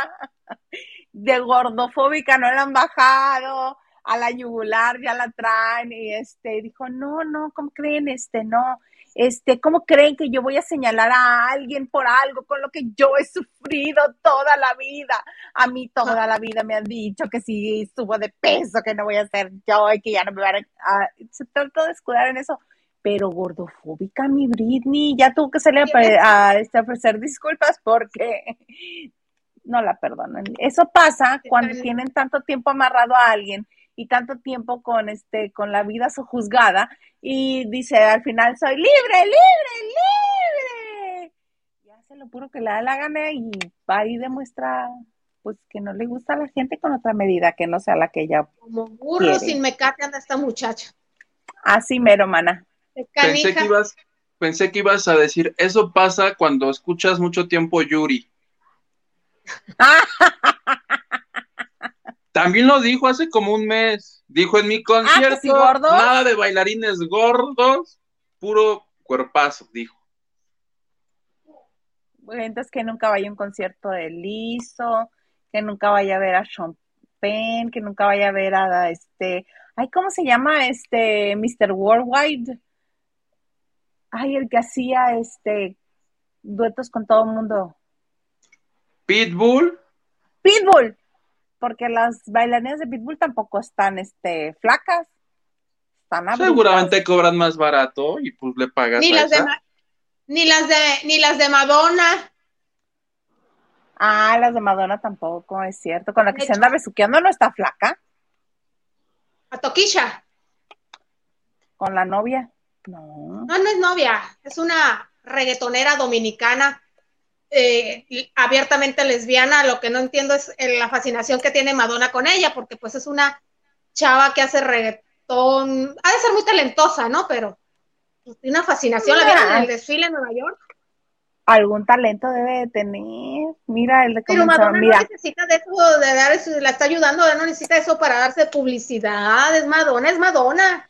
De gordofóbica no la han bajado, a la yugular ya la traen y este dijo, no, no, ¿cómo creen? Este, no, este, ¿cómo creen que yo voy a señalar a alguien por algo con lo que yo he sufrido toda la vida? A mí toda la vida me han dicho que si subo de peso, que no voy a ser yo y que ya no me van a... se trató de escudar en eso pero gordofóbica mi Britney, ya tuvo que salir a, este, ofrecer disculpas porque no la perdonan. Eso pasa cuando tienen tanto tiempo amarrado a alguien y tanto tiempo con este con la vida sojuzgada y dice al final soy libre, libre, libre. Y hace lo puro que le da la gana y va y demuestra pues que no le gusta a la gente con otra medida que no sea la que ella como burro sin mecate anda esta muchacha. Así mero, mana. Pensé que, ibas, pensé que ibas a decir, eso pasa cuando escuchas mucho tiempo Yuri. También lo dijo hace como un mes. Dijo en mi ah, concierto, nada de bailarines gordos, puro cuerpazo, dijo. Entonces que nunca vaya a un concierto de Liso, que nunca vaya a ver a Sean Penn, que nunca vaya a ver a este, ay, ¿cómo se llama este Mr. Worldwide? Ay, el que hacía este duetos con todo el mundo. Pitbull. Pitbull, porque las bailarinas de Pitbull tampoco están este flacas. Están Seguramente cobran más barato y pues le pagas. Ni las de ni las de ni las de Madonna. Ah, las de Madonna tampoco, es cierto. Con la que se anda besuqueando no está flaca. A Toquisha. Con la novia. No. No, es novia, es una reggaetonera dominicana, eh, abiertamente lesbiana. Lo que no entiendo es eh, la fascinación que tiene Madonna con ella, porque pues es una chava que hace reggaetón, ha de ser muy talentosa, ¿no? Pero pues, tiene una fascinación, la vieron en el desfile en Nueva York. Algún talento debe de tener. Mira, el de Pero Madonna no necesita de eso, de dar eso, la está ayudando, no necesita eso para darse publicidad. Es Madonna, es Madonna.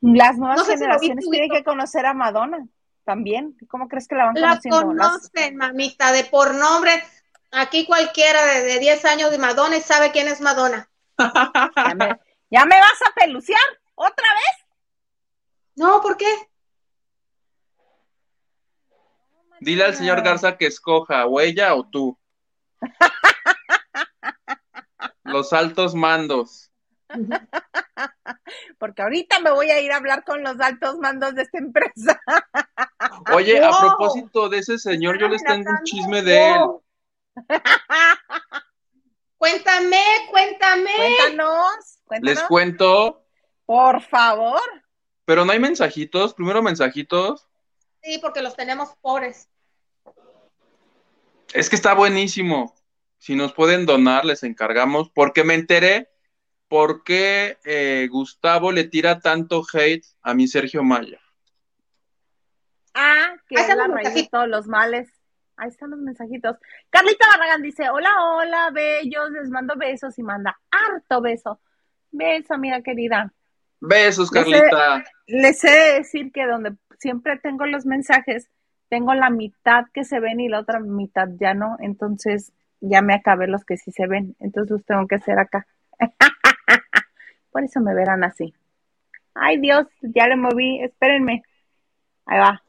Las nuevas generaciones tienen que conocer a Madonna también. ¿Cómo crees que la van conociendo? La conocen, mamita, de por nombre. Aquí cualquiera de, 10 años de Madonna y sabe quién es Madonna. ¿Ya me, vas a peluciar otra vez? No, ¿por qué? Dile al señor Garza que escoja, o ella o tú. Los altos mandos. Porque ahorita me voy a ir a hablar con los altos mandos de esta empresa. Oye, a propósito de ese señor, yo les tengo un chisme de él. Cuéntame, cuéntame. Cuéntanos, Les cuento. Por favor. Pero no hay mensajitos, primero mensajitos. Sí, porque los tenemos pobres. Es que está buenísimo. Si nos pueden donar, les encargamos, porque me enteré ¿por qué eh, Gustavo le tira tanto hate a mi Sergio Maya? Ah, que es la raíz de todos los males. Ahí están los mensajitos. Carlita Barragán dice, hola, hola, bellos, les mando besos y manda harto beso. Beso, amiga querida. Besos, Carlita. Les he, de decir que donde siempre tengo los mensajes, tengo la mitad que se ven y la otra mitad ya no, entonces ya me acabé los que sí se ven, entonces los tengo que hacer acá. Por eso me verán así. Ay Dios, ya le moví, espérenme. Ahí va.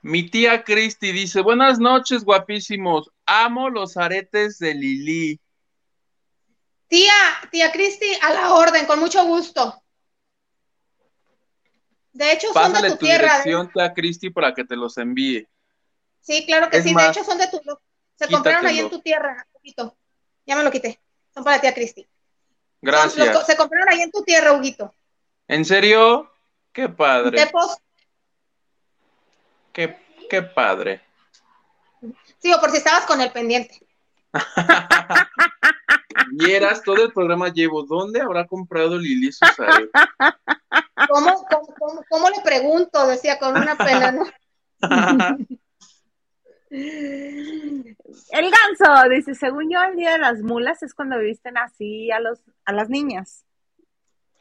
Mi tía Cristi dice, buenas noches, guapísimos. Amo los aretes de Lili. Tía, tía Cristi, a la orden, con mucho gusto. De hecho, son de tu, tu tierra. dirección a Cristi para que te los envíe. Sí, claro que Es sí. más, de hecho, son de tu. Se compraron ahí en tu tierra, Huguito. Ya me lo quité. Son para tía Cristi. Gracias. los- se compraron ahí en tu tierra, Huguito. ¿En serio? Qué padre. Qué, qué padre. Sí, o por si estabas con el pendiente. Vieras, todo el programa llevo. ¿Dónde habrá comprado Lili sus arepas? ¿Cómo, cómo, cómo, cómo le pregunto? Decía con una pena, ¿no? El ganso dice, según yo, el día de las mulas es cuando visten así a los a las niñas.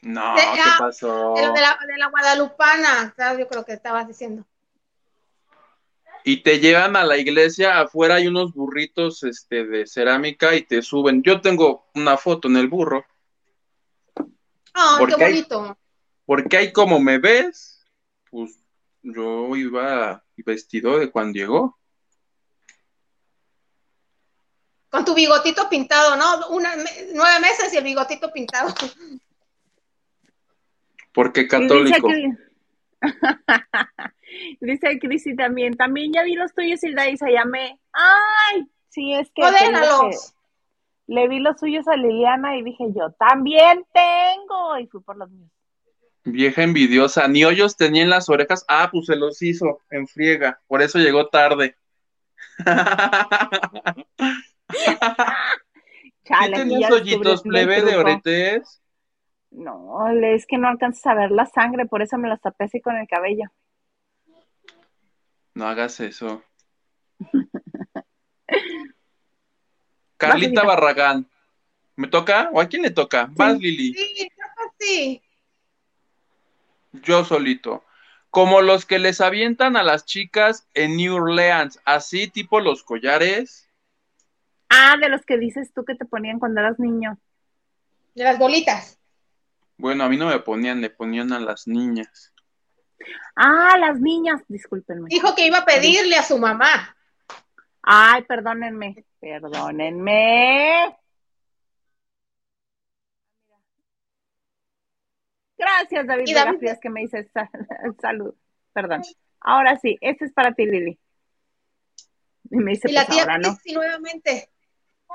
No, De- ¿qué ah, pasó? De, la, de la- de la guadalupana, ¿sabes? yo creo que estabas diciendo. Y te llevan a la iglesia, afuera hay unos burritos este, de cerámica y te suben. Yo tengo una foto en el burro, ¡Ay, ¿Por qué hay- bonito! porque ahí como me ves, pues yo iba vestido de cuando llegó. Con tu bigotito pintado, ¿no? Una, me- nueve meses y el bigotito pintado. Porque católico. Dice, dice Cristi también, también ya vi los tuyos, Hilda, y se llamé. Ay, sí, es que, que le vi los suyos a Liliana y dije yo, también tengo. Y fui por los míos. Vieja envidiosa, ni hoyos tenía en las orejas. Ah, pues se los hizo en friega, por eso llegó tarde. Chale, ¿Qué tenías hoyitos, plebe de oretes? No, es que no alcanzas a ver la sangre, por eso me los tapé así con el cabello. No hagas eso. Carlita. Barragán. ¿Me toca? ¿O a quién le toca? Vas, Lili. Sí, sí. Yo solito. Como los que les avientan a las chicas en New Orleans, así tipo los collares. Ah, de los que dices tú que te ponían cuando eras niño. De las bolitas. Bueno, a mí no me ponían, le ponían a las niñas. Ah, las niñas, discúlpenme. Dijo que iba a pedirle a su mamá. Ay, perdónenme, perdónenme. Gracias, David Y David- Frías, que me dice sal- salud. Perdón. Ahora sí, este es para ti, Lili. Y me dice, Y la pues tía ahora no. Nuevamente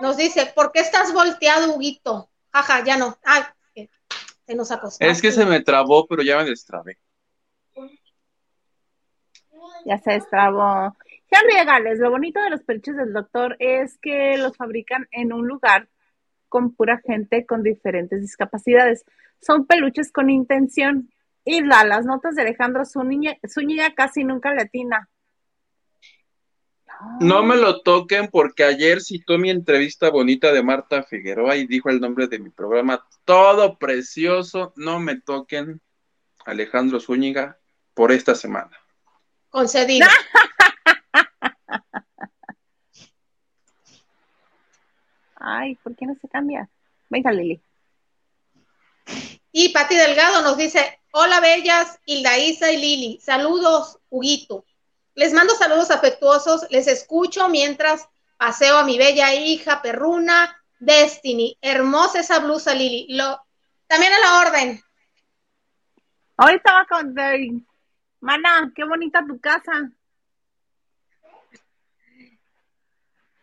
nos dice, ¿por qué estás volteado, Huguito? Jaja, ya no. Ah, que se nos acostó. Es que se me trabó, pero ya me destrabé. Ya se destrabó. Henry Gales, lo bonito de los peluches del doctor es que los fabrican en un lugar con pura gente con diferentes discapacidades. Son peluches con intención. Y la, las notas de Alejandro Zúñiga, Zúñiga casi nunca le atina. No me lo toquen porque ayer citó mi entrevista bonita de Marta Figueroa y dijo el nombre de mi programa. Todo precioso. No me toquen Alejandro Zúñiga por esta semana. Concedido. Ay, ¿por qué no se cambia? Venga, Lili. Y Pati Delgado nos dice, hola bellas, Hilda Isa y Lili, saludos, Huguito. Les mando saludos afectuosos, les escucho mientras paseo a mi bella hija perruna, Destiny. Hermosa esa blusa, Lili. Lo, también a la orden. Ahorita va con... de- Mana, qué bonita tu casa.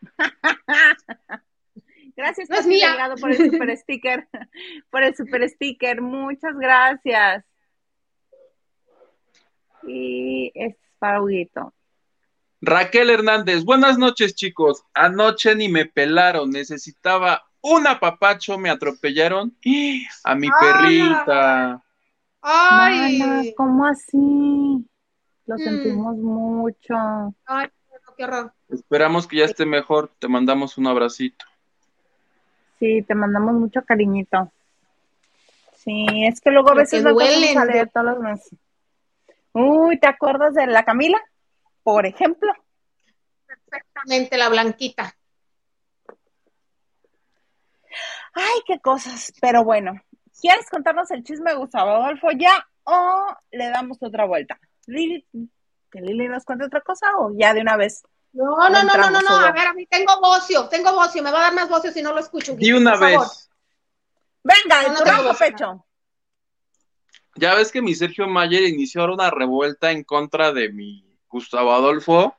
Gracias, No es mía. Por el super sticker. Por el super sticker. Muchas gracias. Y este es para Huguito. Raquel Hernández, buenas noches chicos. Anoche ni me pelaron, necesitaba un apapacho, me atropellaron a mi perrita. Ay, Mana, ¿cómo así? Lo Mm. sentimos mucho. ay, qué horror. Esperamos que ya esté mejor, te mandamos un abracito. Sí, te mandamos mucho cariñito. Sí, es que luego a veces no a leer de- todos los meses. Uy, ¿te acuerdas de la Camila? Por ejemplo. Perfectamente la blanquita. Ay, qué cosas. Pero bueno, ¿quieres contarnos el chisme de Gustavo Adolfo ya o le damos otra vuelta? Lili, ¿que Lili nos cuente otra cosa o ya de una vez? No, no, no, no, no, no. A ver, a mí tengo bocio, tengo bocio. Me va a dar más bocio si no lo escucho. Y una por favor. vez, Venga, de No, no pecho. Ya ves que mi Sergio Mayer inició una revuelta en contra de mi Gustavo Adolfo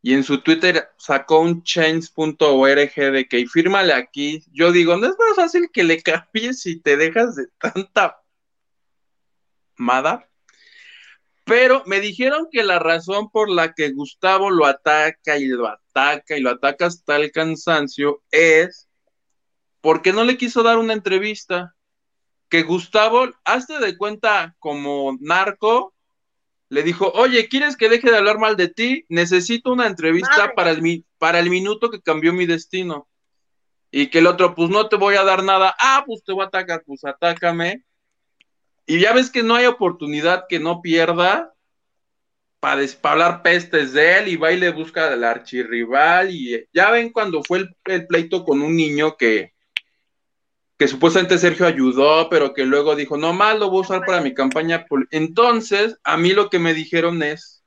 y en su Twitter sacó un change.org de que fírmale aquí. Yo digo, no es más fácil que le cambies si te dejas de tanta mada. Pero me dijeron que la razón por la que Gustavo lo ataca y lo ataca y lo ataca hasta el cansancio es porque no le quiso dar una entrevista. Que Gustavo, hazte de cuenta como narco, le dijo, oye, ¿quieres que deje de hablar mal de ti? Necesito una entrevista para el, para el minuto que cambió mi destino. Y que el otro, pues no te voy a dar nada. Ah, pues te voy a atacar, pues atácame. Y ya ves que no hay oportunidad que no pierda para, hablar pestes de él y va y le busca al archirrival. Y ya ven cuando fue el, pleito con un niño que, que supuestamente Sergio ayudó, pero que luego dijo, no más lo voy a usar para mi campaña. Entonces, a mí lo que me dijeron es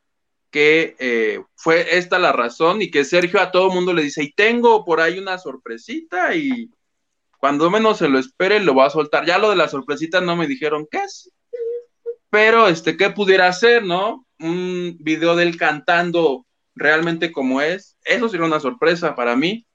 que eh, fue esta la razón y que Sergio a todo mundo le dice, y tengo por ahí una sorpresita y cuando menos se lo espere, lo va a soltar. Ya lo de la sorpresita no me dijeron qué es. Pero, este, ¿qué pudiera hacer, no? Un video de él cantando realmente como es. Eso sería una sorpresa para mí.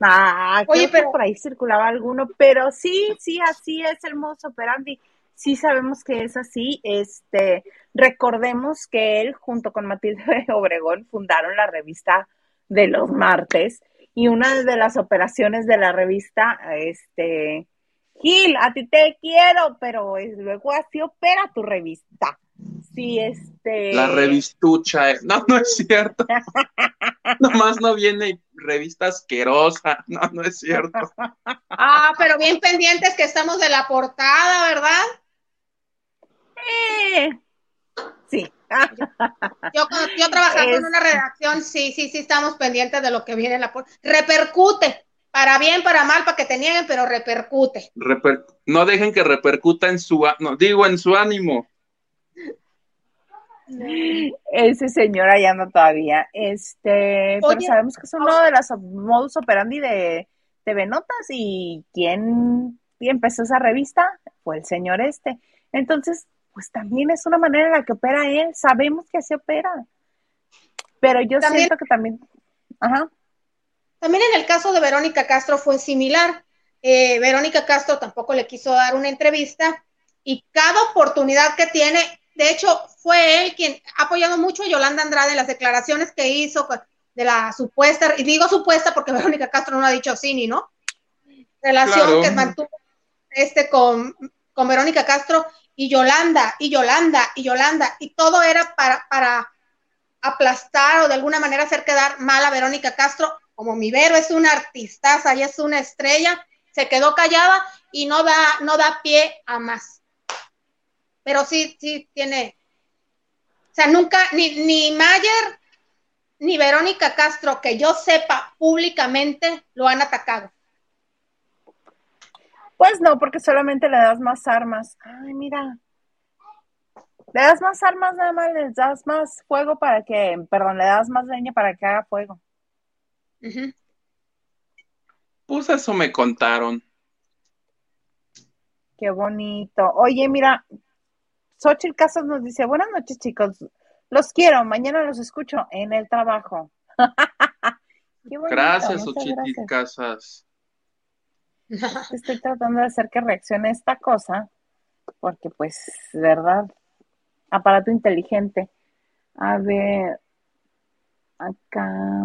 Ah, Oye, pero por ahí circulaba alguno, pero sí, sí, así es el mozo operandi. Sí sabemos que es así. Este, recordemos que él junto con Matilde Obregón fundaron la revista de los martes y una de las operaciones de la revista, este, Gil, a ti te quiero, pero luego así opera tu revista. Sí, este. La revistucha, eh. no, no es cierto. Nomás no viene revista asquerosa, no, no es cierto. Ah, pero bien pendientes que estamos de la portada, ¿verdad? Eh, sí. Yo, yo trabajando en una redacción, sí, sí, sí, estamos pendientes de lo que viene en la repercute, para bien, para mal, para que te nieguen, pero repercute. no dejen que repercuta en su, no, digo, en su ánimo. Ese señor allá no todavía. Este, pero sabemos que es uno de los modus operandi de TV Notas y quien empezó esa revista fue el señor este. Entonces, pues también es una manera en la que opera él, sabemos que así opera. Pero yo siento que también, ajá. También en el caso de Verónica Castro fue similar. Eh, Verónica Castro tampoco le quiso dar una entrevista y cada oportunidad que tiene, de hecho, fue él quien ha apoyado mucho a Yolanda Andrade en las declaraciones que hizo de la supuesta, y digo supuesta porque Verónica Castro no ha dicho sí ni no, relación que mantuvo este con, con Verónica Castro y Yolanda, y Yolanda, y Yolanda, y todo era para, para aplastar o de alguna manera hacer quedar mal a Verónica Castro, como mi Vero es una artistaza y es una estrella, se quedó callada y no da, no da pie a más. Pero sí, sí tiene, o sea, nunca, ni, ni Mayer ni Verónica Castro, que yo sepa públicamente, lo han atacado. Pues no, porque solamente le das más armas. Ay, mira. Le das más armas, nada más le das más fuego para que, perdón, le das más leña para que haga fuego. Pues eso me contaron. Qué bonito. Oye, mira, Xochitl Casas nos dice, buenas noches chicos, los quiero, mañana los escucho en el trabajo. gracias, Xochitl Casas. Estoy tratando de hacer que reaccione esta cosa, porque pues, ¿verdad? Aparato inteligente. A ver, acá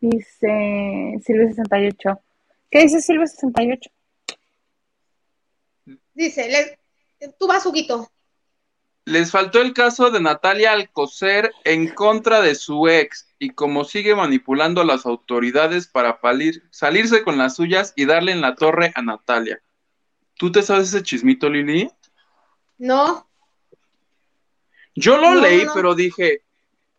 dice Silvia 68. ¿Qué dice Silvia 68? Dice, le, tú vas, Huguito. Les faltó el caso de Natalia Alcocer en contra de su ex y como sigue manipulando a las autoridades para salirse con las suyas y darle en la torre a Natalia. ¿Tú te sabes ese chismito, Lili? No. Yo lo leí, pero dije,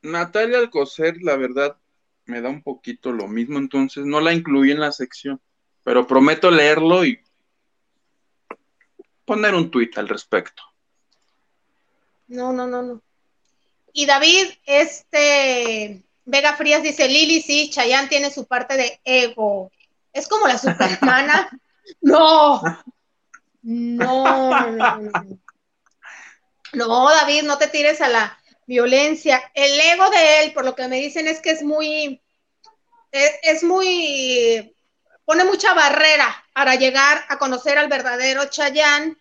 Natalia Alcocer, la verdad, me da un poquito lo mismo, entonces no la incluí en la sección, pero prometo leerlo y poner un tuit al respecto. No, no, no, no. Y David, este, Vega Frías dice, Lili, sí, Chayanne tiene su parte de ego. Es como la supermana. No. No, no, no. No, David, no te tires a la violencia. El ego de él, por lo que me dicen, es que es muy, es, es muy, pone mucha barrera para llegar a conocer al verdadero Chayán.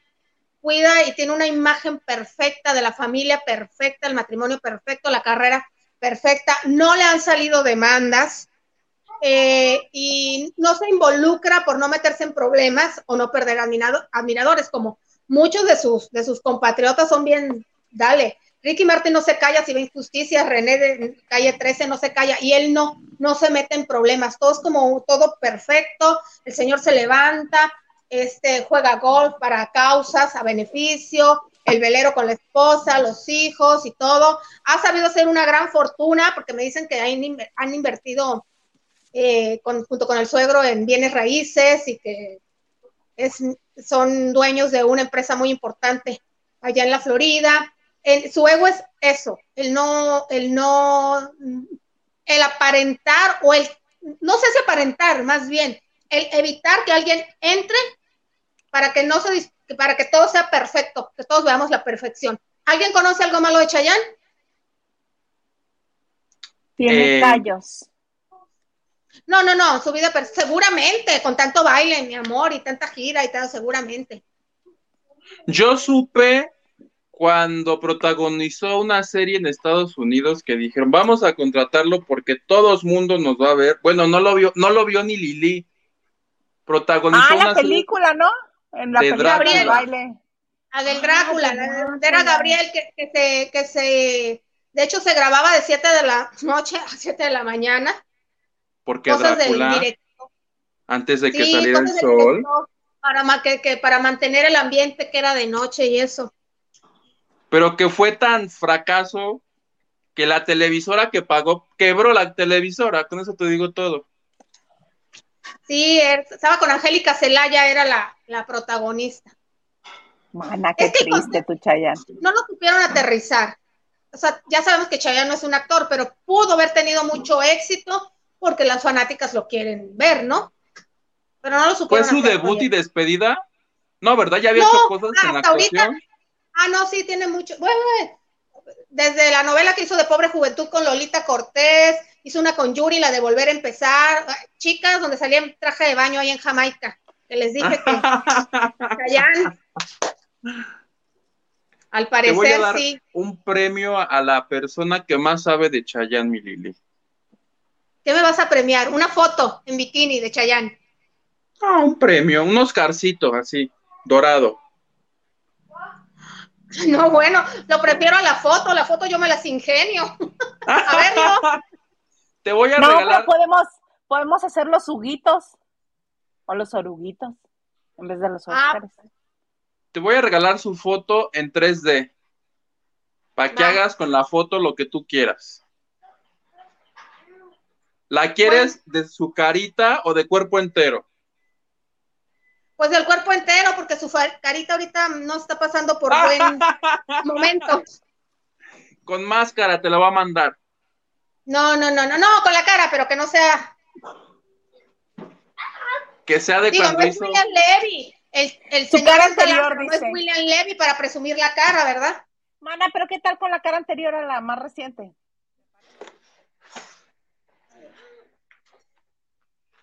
Cuida y tiene una imagen perfecta de la familia perfecta, el matrimonio perfecto, la carrera perfecta. No le han salido demandas eh, y no se involucra por no meterse en problemas o no perder admiradores, como muchos de sus, de sus compatriotas son bien, dale. Ricky Martin no se calla si ve injusticias, René de calle 13 no se calla y él no, no se mete en problemas. Todo es como todo perfecto, el señor se levanta, este, juega golf para causas, a beneficio, el velero con la esposa, los hijos y todo. Ha sabido hacer una gran fortuna porque me dicen que han invertido eh, junto con el suegro en bienes raíces y que es, son dueños de una empresa muy importante allá en la Florida. Su ego es eso, el no, el no, el aparentar o el, no sé si aparentar, más bien, el evitar que alguien entre para que no se, para que todo sea perfecto, que todos veamos la perfección. ¿Alguien conoce algo malo de Chayanne? Tiene callos. Eh, no, no, no, su vida, seguramente, con tanto baile, mi amor, y tanta gira y tal, seguramente. Yo supe cuando protagonizó una serie en Estados Unidos que dijeron, vamos a contratarlo porque todo el mundo nos va a ver. Bueno, no lo vio, no lo vio ni Lili. Protagonizó ah, la película, ¿no? En la película del baile. A del Drácula, ah, era Gabriel que, que, se, que se, de hecho se grababa de 7 de la noche a 7 de la mañana porque Drácula, antes de que saliera el sol. Para, que, para mantener el ambiente que era de noche y eso. Pero que fue tan fracaso que la televisora que pagó quebró la televisora, con eso te digo todo. Sí, estaba con Angélica Celaya, era la, protagonista. Mana, qué triste tu Chayanne. No lo supieron aterrizar. O sea, ya sabemos que Chayanne no es un actor, pero pudo haber tenido mucho éxito porque las fanáticas lo quieren ver, ¿no? Pero no lo supieron. ¿Fue su debut y despedida? No, ¿verdad? Ya había hecho cosas en actuación. Ahorita, ah, no, sí, tiene mucho. Bueno, desde la novela que hizo de Pobre Juventud con Lolita Cortés, hizo una con Yuri, la de Volver a Empezar, chicas, donde salía en traje de baño ahí en Jamaica, que les dije que Chayanne, al parecer sí. Un premio a la persona que más sabe de Chayanne, mi Lili. ¿Qué me vas a premiar? Una foto en bikini de Chayanne. Ah, un premio, un Oscarcito así, dorado. No, bueno, lo prefiero a la foto, la foto yo me las ingenio. a verlo. Te voy a no, regalar. podemos, podemos hacer los juguitos o los oruguitos en vez de los ah. Te voy a regalar su foto en 3D para que hagas con la foto lo que tú quieras. ¿La quieres de su carita o de cuerpo entero? Pues del cuerpo entero, porque su carita ahorita no está pasando por buen momento. Con máscara te la va a mandar. No, no, no, no, no, con la cara, pero que no sea. Que sea de Digo, no es William Levy. El, el señor anterior, no es William Levy para presumir la cara, ¿verdad? Mana, pero ¿qué tal con la cara anterior a la más reciente?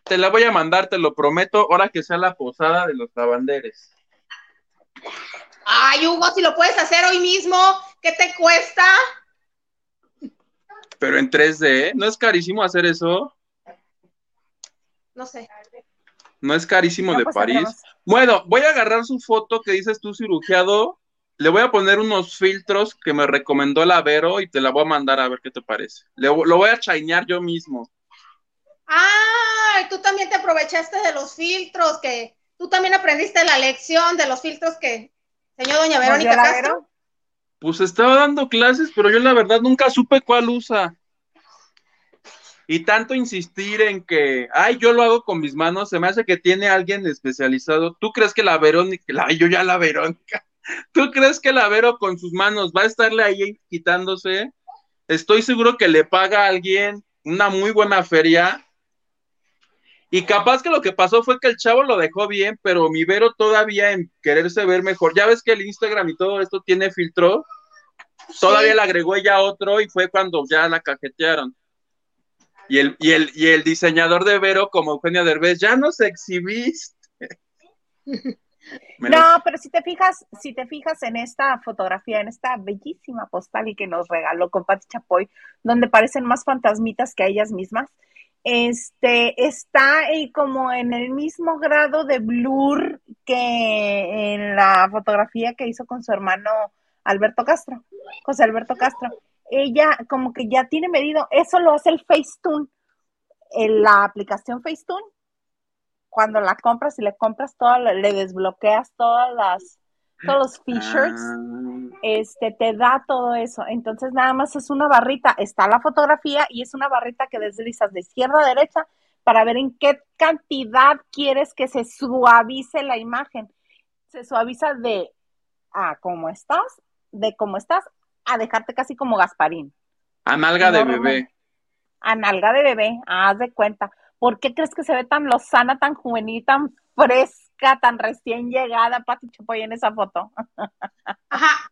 Te la voy a mandar, te lo prometo, ahora que sea la posada de los lavanderes. Ay, Hugo, si lo puedes hacer hoy mismo, ¿qué te cuesta? Pero en 3D, ¿no es carísimo hacer eso? No sé. ¿No es carísimo de pues, París? Bueno, voy a agarrar su foto que dices tú cirugiado, le voy a poner unos filtros que me recomendó la Vero y te la voy a mandar a ver qué te parece. lo voy a chainear yo mismo. Ah, tú también te aprovechaste de los filtros, que tú también aprendiste la lección de los filtros que señor doña Verónica Castro. Pues estaba dando clases, pero yo la verdad nunca supe cuál usa. Y tanto insistir en que, ay, yo lo hago con mis manos, se me hace que tiene alguien especializado. ¿Tú crees que la Verónica, ay, yo ya la Verónica, ¿tú crees que la Vero con sus manos va a estarle ahí quitándose? Estoy seguro que le paga a alguien una muy buena feria Y capaz que lo que pasó fue que el chavo lo dejó bien, pero mi Vero todavía en quererse ver mejor. Ya ves que el Instagram y todo esto tiene filtro. Todavía le agregó ella otro y fue cuando ya la cajetearon. Y el, y el, y el diseñador de Vero, como Eugenia Derbez, ya no se exhibiste. No, pero si te fijas, si te fijas en esta fotografía, en esta bellísima postal y que nos regaló con Pati Chapoy, donde parecen más fantasmitas que ellas mismas, este está como en el mismo grado de blur que en la fotografía que hizo con su hermano Alberto Castro, José Alberto Castro. Ella como que ya tiene medido, eso lo hace el Facetune, en la aplicación Facetune cuando la compras y le compras todo, le desbloqueas todas las, todos los features, ah. este, te da todo eso. Entonces nada más es una barrita, está la fotografía y es una barrita que deslizas de izquierda a derecha para ver en qué cantidad quieres que se suavice la imagen. Se suaviza de a cómo estás, de cómo estás, a dejarte casi como Gasparín. A nalga de bebé. A nalga de bebé, haz de cuenta. ¿Por qué crees que se ve tan lozana, tan juvenil, tan fresca, tan recién llegada Pati Chapoy en esa foto? Ajá.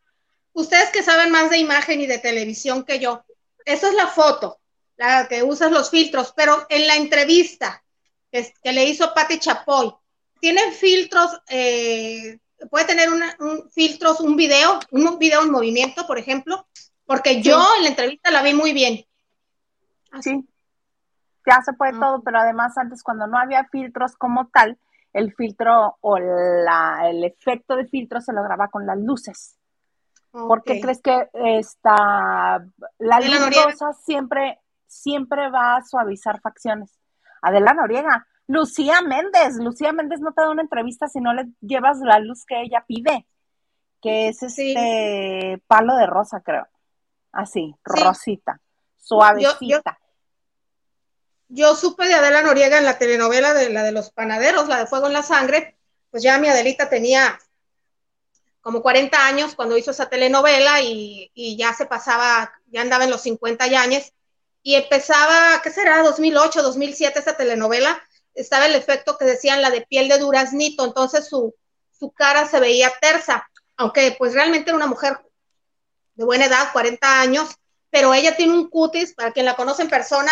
Ustedes que saben más de imagen y de televisión que yo, esa es la foto, la que usas los filtros, pero en la entrevista que, le hizo Pati Chapoy, ¿tiene filtros, eh, puede tener un filtros, un video, un video en movimiento, por ejemplo? Porque yo en la entrevista la vi muy bien. Sí, ya se puede todo, pero además antes cuando no había filtros como tal, el filtro o la, el efecto de filtro se lograba con las luces. ¿Por qué crees que esta, la luz rosa siempre, siempre va a suavizar facciones? Adela Noriega, Lucía Méndez, Lucía Méndez no te da una entrevista si no le llevas la luz que ella pide, que es este palo de rosa, creo. Así, rosita, suavecita. Yo supe de Adela Noriega en la telenovela de la de los panaderos, la de Fuego en la Sangre, pues ya mi Adelita tenía como 40 años cuando hizo esa telenovela y, ya se pasaba, ya andaba en los 50 años y empezaba, ¿qué será? 2008, 2007 esa telenovela, estaba el efecto que decían la de piel de duraznito, entonces su, su cara se veía tersa, aunque pues realmente era una mujer de buena edad, 40 años, pero ella tiene un cutis, para quien la conoce en persona,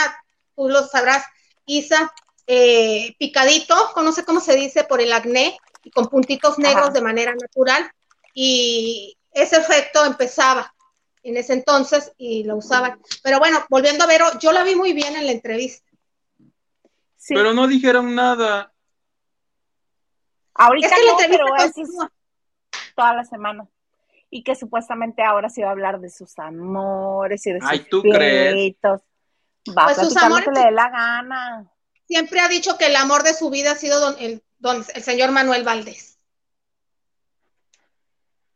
tú lo sabrás, Isa, eh, picadito, no sé cómo se dice, por el acné, y con puntitos negros de manera natural. Y ese efecto empezaba en ese entonces y lo usaban. Pero bueno, volviendo a ver, yo la vi muy bien en la entrevista. Pero no dijeron nada. Ahorita es que la entrevista toda la semana. Y que supuestamente ahora se va a hablar de sus amores y de Ay, ¿tú crees? Va pues sus amores, le dé la gana. Siempre ha dicho que el amor de su vida ha sido don, el, el señor Manuel Valdés.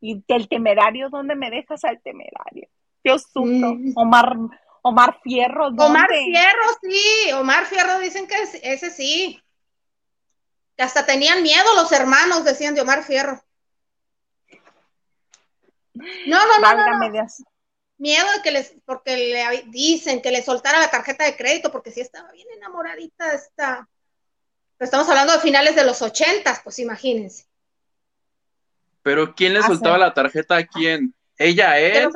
¿Y el temerario dónde me dejas al temerario? Dios susto. Mm. Omar, Omar Fierro. Omar Fierro, sí. Omar Fierro dicen que ese sí. Que hasta tenían miedo los hermanos, decían de Omar Fierro. No, no, no. no, miedo de que les, porque le dicen que le soltara la tarjeta de crédito, porque sí estaba bien enamoradita de esta. estamos hablando de finales de los ochentas, pues imagínense. Pero ¿quién le ah, soltaba la tarjeta a quién? ¿Ella él?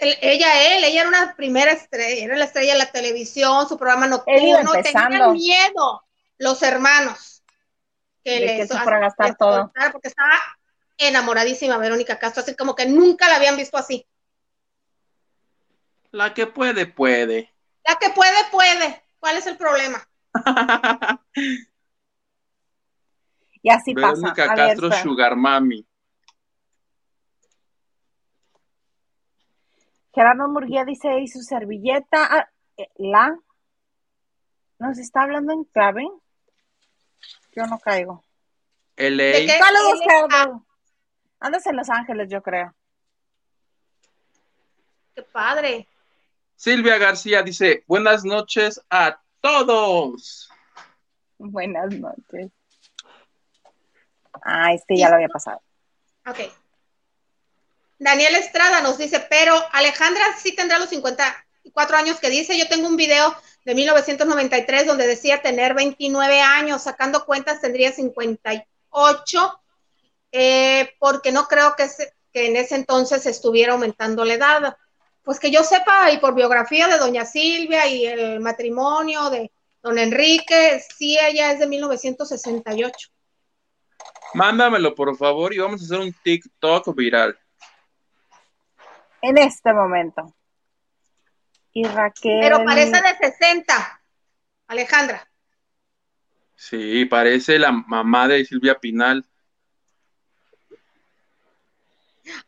Ella él, ella era una primera estrella, era la estrella de la televisión, su programa nocturno, tenían miedo los hermanos que le que gastar todo. Porque estaba enamoradísima Verónica Castro, así como que nunca la habían visto así. La que puede, puede. La que puede, puede. ¿Cuál es el problema? y así Verónica pasa. Castro Sugar Mami. Gerardo Murguía dice, ¿y su servilleta? Ah, eh, ¿La? ¿Nos está hablando en clave? Yo no caigo. El Saludos, Gerardo. Andas en Los Ángeles, yo creo. Qué padre. Silvia García dice, buenas noches a todos. Buenas noches. Ah, este ya lo había pasado. Ok. Daniel Estrada nos dice, pero Alejandra sí tendrá los 50 24 años que dice. Yo tengo un video de 1993 donde decía tener 29 años, sacando cuentas tendría 58, eh, porque no creo que, que en ese entonces estuviera aumentando la edad. Pues que yo sepa, y por biografía de doña Silvia y el matrimonio de don Enrique, sí, ella es de 1968. Mándamelo, por favor, y vamos a hacer un TikTok viral. En este momento. Y Raquel. Pero parece de 60, Alejandra. Sí, parece la mamá de Silvia Pinal.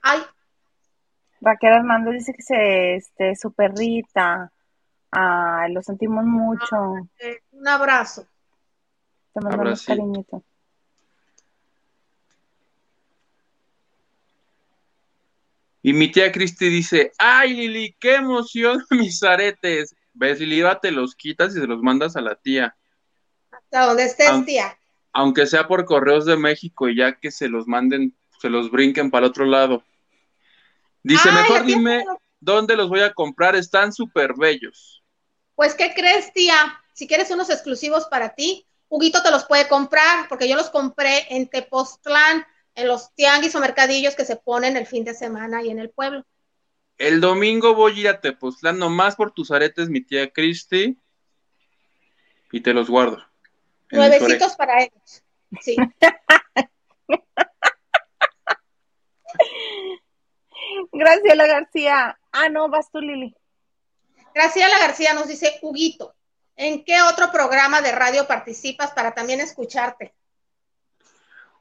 Ay. Raquel Hernández dice que se, este, su perrita. Ay, lo sentimos mucho. un abrazo. Te mandamos cariñito. Y mi tía Cristi dice, ay Lili, qué emoción mis aretes. Ves, Lili, te los quitas y se los mandas a la tía. Hasta donde estés, tía. Aunque sea por correos de México y ya que se los manden, se los brinquen para el otro lado. Dice, mejor dime dónde los voy a comprar, están súper bellos. Pues, ¿qué crees, tía? Si quieres unos exclusivos para ti, Huguito te los puede comprar, porque yo los compré en Tepoztlán en los tianguis o mercadillos que se ponen el fin de semana y en el pueblo. El domingo voy a ir a Tepoztlán nomás por tus aretes, mi tía Cristi, y te los guardo. Nuevecitos para ellos. Sí. Graciela García. Ah, no, vas tú, Lili. Graciela García nos dice, Huguito, ¿en qué otro programa de radio participas para también escucharte?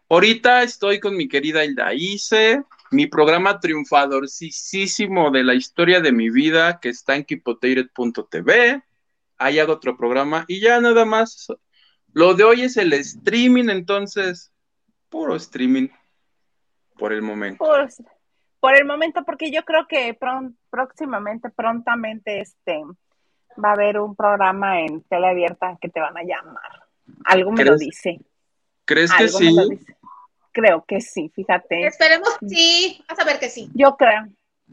Ahorita estoy con mi querida Hilda Ice, mi programa triunfadorcísimo de la historia de mi vida que está en kipoteiret.tv. Ahí hago otro programa y ya nada más. Lo de hoy es el streaming, entonces, puro streaming por el momento. Por, el momento, porque yo creo que próximamente, prontamente, este, va a haber un programa en tele abierta que te van a llamar. Algo me lo dice. ¿Crees que sí? Creo que sí, fíjate. Esperemos sí, vas a ver que sí. Yo creo.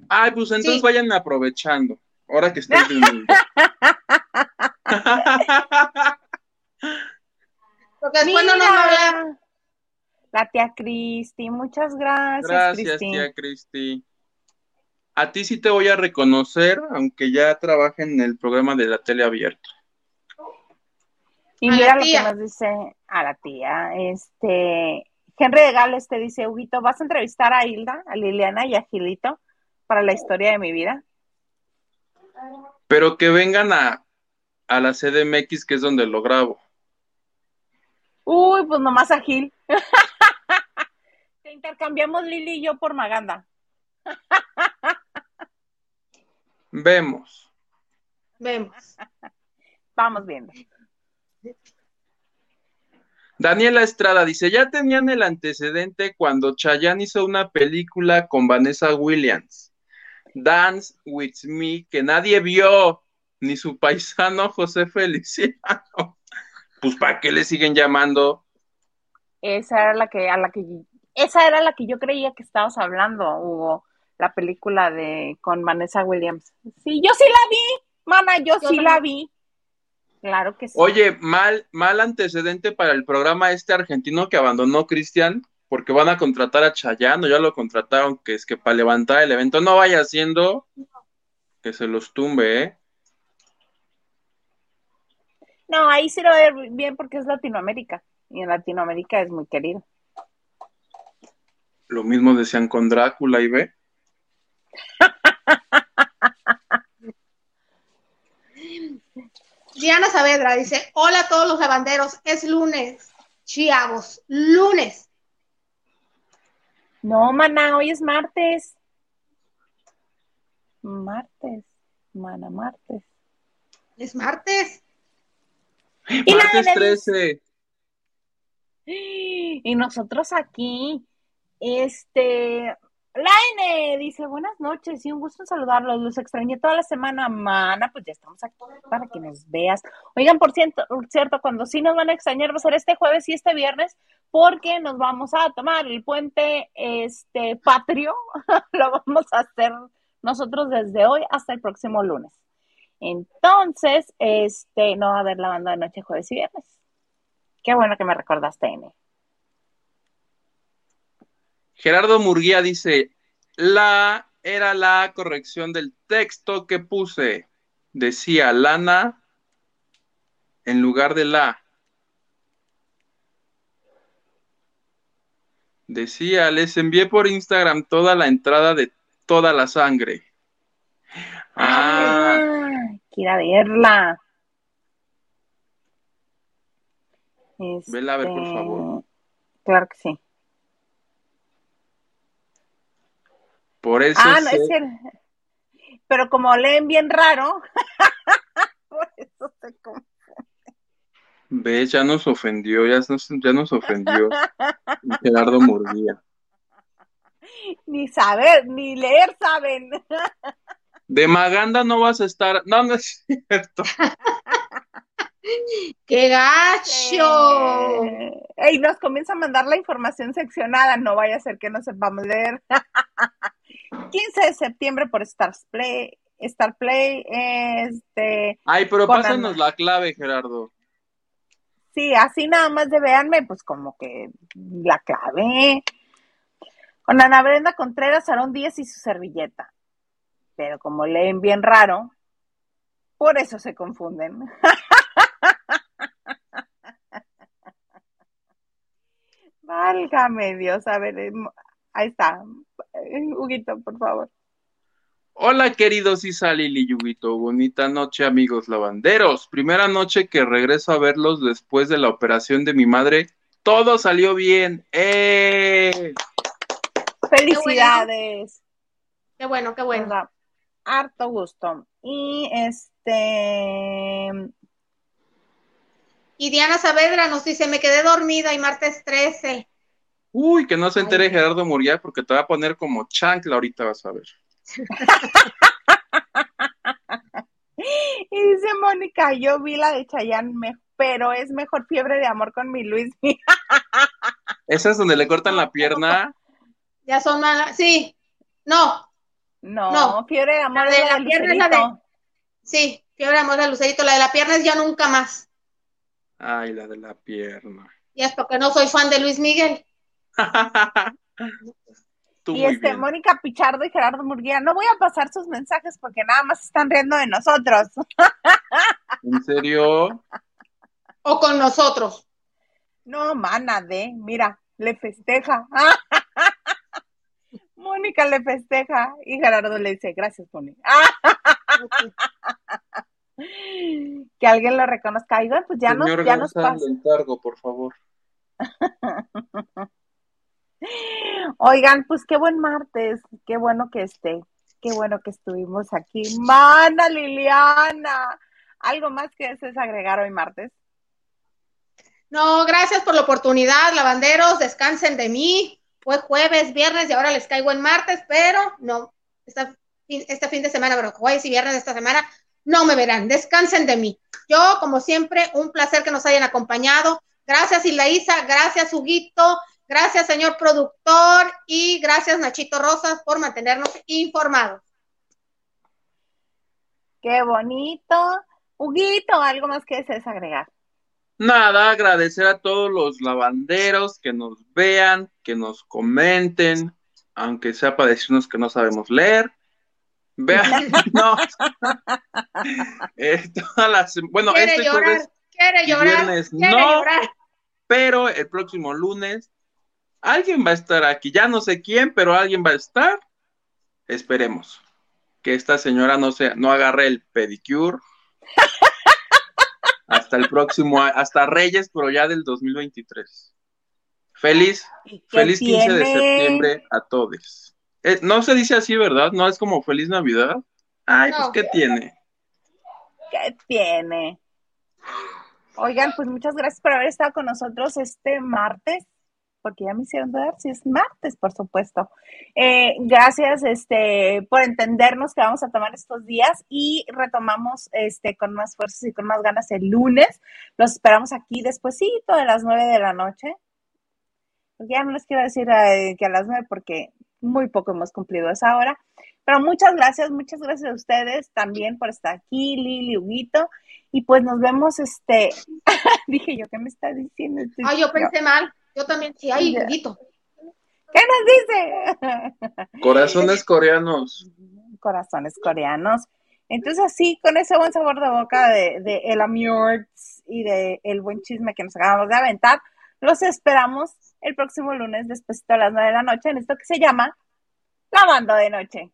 Ay, pues entonces vayan aprovechando. Ahora que estoy Porque después no nos habla. La tía Cristi, muchas gracias. Gracias, tía Cristi. A ti sí te voy a reconocer, aunque ya trabaje en el programa de la tele abierta. Y mira lo que nos dice a la tía, este, Henry de Gales te dice, Huguito, ¿vas a entrevistar a Hilda, a Liliana y a Gilito para la historia de mi vida? Pero que vengan a, a la CDMX, que es donde lo grabo. Uy, pues nomás a Gil. Te intercambiamos Lili y yo por Maganda. Vemos. Vemos. Vamos viendo. Daniela Estrada dice, ya tenían el antecedente cuando Chayanne hizo una película con Vanessa Williams, Dance with Me, que nadie vio, ni su paisano José Feliciano. Pues ¿para qué le siguen llamando? Esa era la que, a la que, esa era la que yo creía que estabas hablando, Hugo, la película de con Vanessa Williams. Sí, yo sí la vi, mana, yo, sí la vi. Claro que sí. Oye, mal, mal antecedente para el programa este argentino que abandonó Cristian, porque van a contratar a Chayano, ya lo contrataron, que es que para levantar el evento no vaya haciendo que se los tumbe, ¿eh? No, ahí sí lo ver bien porque es Latinoamérica, y en Latinoamérica es muy querido. Lo mismo decían con Drácula y ve. Diana Saavedra dice, hola a todos los lavanderos, es lunes, chiavos, lunes. No, mana, hoy es martes. Martes, mana, martes. Es martes. Y martes 13. Y nosotros aquí, este, Laine dice, buenas noches y un gusto en saludarlos, los extrañé toda la semana, mana, pues ya estamos aquí para que nos veas. Oigan, por cierto, cierto, cuando sí nos van a extrañar va a ser este jueves y este viernes, porque nos vamos a tomar el puente este patrio, lo vamos a hacer nosotros desde hoy hasta el próximo lunes. Entonces, este, no va a haber la banda de noche, jueves y viernes. Qué bueno que me recordaste, N. Gerardo Murguía dice, la era la corrección del texto que puse. Decía lana en lugar de la. Decía, les envié por Instagram toda la entrada de toda la sangre. Ah, quiero verla. Vela a ver, por favor. Este, claro que sí. Por eso. Ah, no, es que. Pero como leen bien raro, por eso se confunde. Ve, ya nos ofendió, ya nos, ya nos ofendió Gerardo Murguía. Ni saber, ni leer saben. De Maganda no vas a estar. No, no es cierto. ¡Qué gacho! Eh, y nos comienza a mandar la información seccionada, no vaya a ser que no sepamos leer. 15 de septiembre por Star Play. Star Play, este. Ay, pero pásanos la clave, Gerardo. Sí, así nada más de véanme, pues como que la clave. Con Ana Brenda Contreras, Aarón Díaz y su servilleta. Pero como leen bien raro, por eso se confunden. Válgame Dios, a ver, em, ahí está. Huguito, por favor. Hola, queridos Isa, y Yuguito. Bonita noche, amigos lavanderos. Primera noche que regreso a verlos después de la operación de mi madre. Todo salió bien. ¡Eh! Felicidades. Qué bueno, qué bueno. Harto gusto. Y este. Y Diana Saavedra nos dice: Me quedé dormida y martes 13. Uy, que no se entere Gerardo Muriel porque te va a poner como chancla ahorita, vas a ver. y dice Mónica, yo vi la de Chayanne, pero es mejor fiebre de amor con mi Luis. ¿Esa es donde le cortan la pierna? Ya son malas, sí. No. No, fiebre de amor la de, la, pierna es la de... Sí, fiebre de amor de Lucerito. La de la pierna es ya nunca más. Ay, la de la pierna. Y es porque no soy fan de Luis Miguel. y este, Mónica Pichardo y Gerardo Murguía, no voy a pasar sus mensajes porque nada más están riendo de nosotros. ¿En serio? ¿O con nosotros? No, mana de, mira, le festeja. Mónica le festeja y Gerardo le dice, gracias, Mónica. que alguien lo reconozca. Oigan, pues ya nos, ya nos pasa. encargo, por favor. Oigan, pues qué buen martes, qué bueno que esté, qué bueno que estuvimos aquí. Mana Liliana, ¿algo más que desees agregar hoy martes? No, gracias por la oportunidad, lavanderos, descansen de mí. Fue jueves, viernes y ahora les caigo en martes, pero no, este fin de semana, pero jueves y viernes de esta semana no me verán, descansen de mí. Yo, como siempre, un placer que nos hayan acompañado. Gracias, Ilaísa, gracias, Huguito, Gracias, señor productor, y gracias, Nachito Rosas, por mantenernos informados. Qué bonito. Huguito, ¿algo más que desees agregar? Nada, agradecer a todos los lavanderos que nos vean, que nos comenten, aunque sea para decirnos que no sabemos leer. Vean, no. Eh, bueno, este llorar, jueves quiere llorar, viernes no, pero el próximo lunes alguien va a estar aquí, ya no sé quién, pero alguien va a estar. Esperemos que esta señora no sea, no agarre el pedicure hasta el próximo, hasta Reyes, pero ya del 2023. Feliz, feliz 15 de septiembre a todos. Eh, no se dice así, ¿verdad? No es como feliz Navidad. Ay, pues, ¿qué tiene? ¿Qué tiene? Oigan, pues muchas gracias por haber estado con nosotros este martes porque ya me hicieron dudar si es martes, por supuesto. Eh, gracias este, por entendernos que vamos a tomar estos días y retomamos este, con más fuerzas y con más ganas el lunes. Los esperamos aquí despuesito de las nueve de la noche. ya no les quiero decir eh, que a las nueve porque muy poco hemos cumplido esa hora. Pero muchas gracias, muchas gracias a ustedes también por estar aquí, Lili, Huguito. Y pues nos vemos, este, dije yo, ¿qué me está diciendo? Este Ay, yo pensé mal. Yo también, sí, ay, Huguito. ¿Qué nos dice? Corazones coreanos. Corazones coreanos. Entonces, así, con ese buen sabor de boca de, de el Amurts y de el buen chisme que nos acabamos de aventar, los esperamos el próximo lunes después de las nueve de la noche en esto que se llama Lavando de Noche.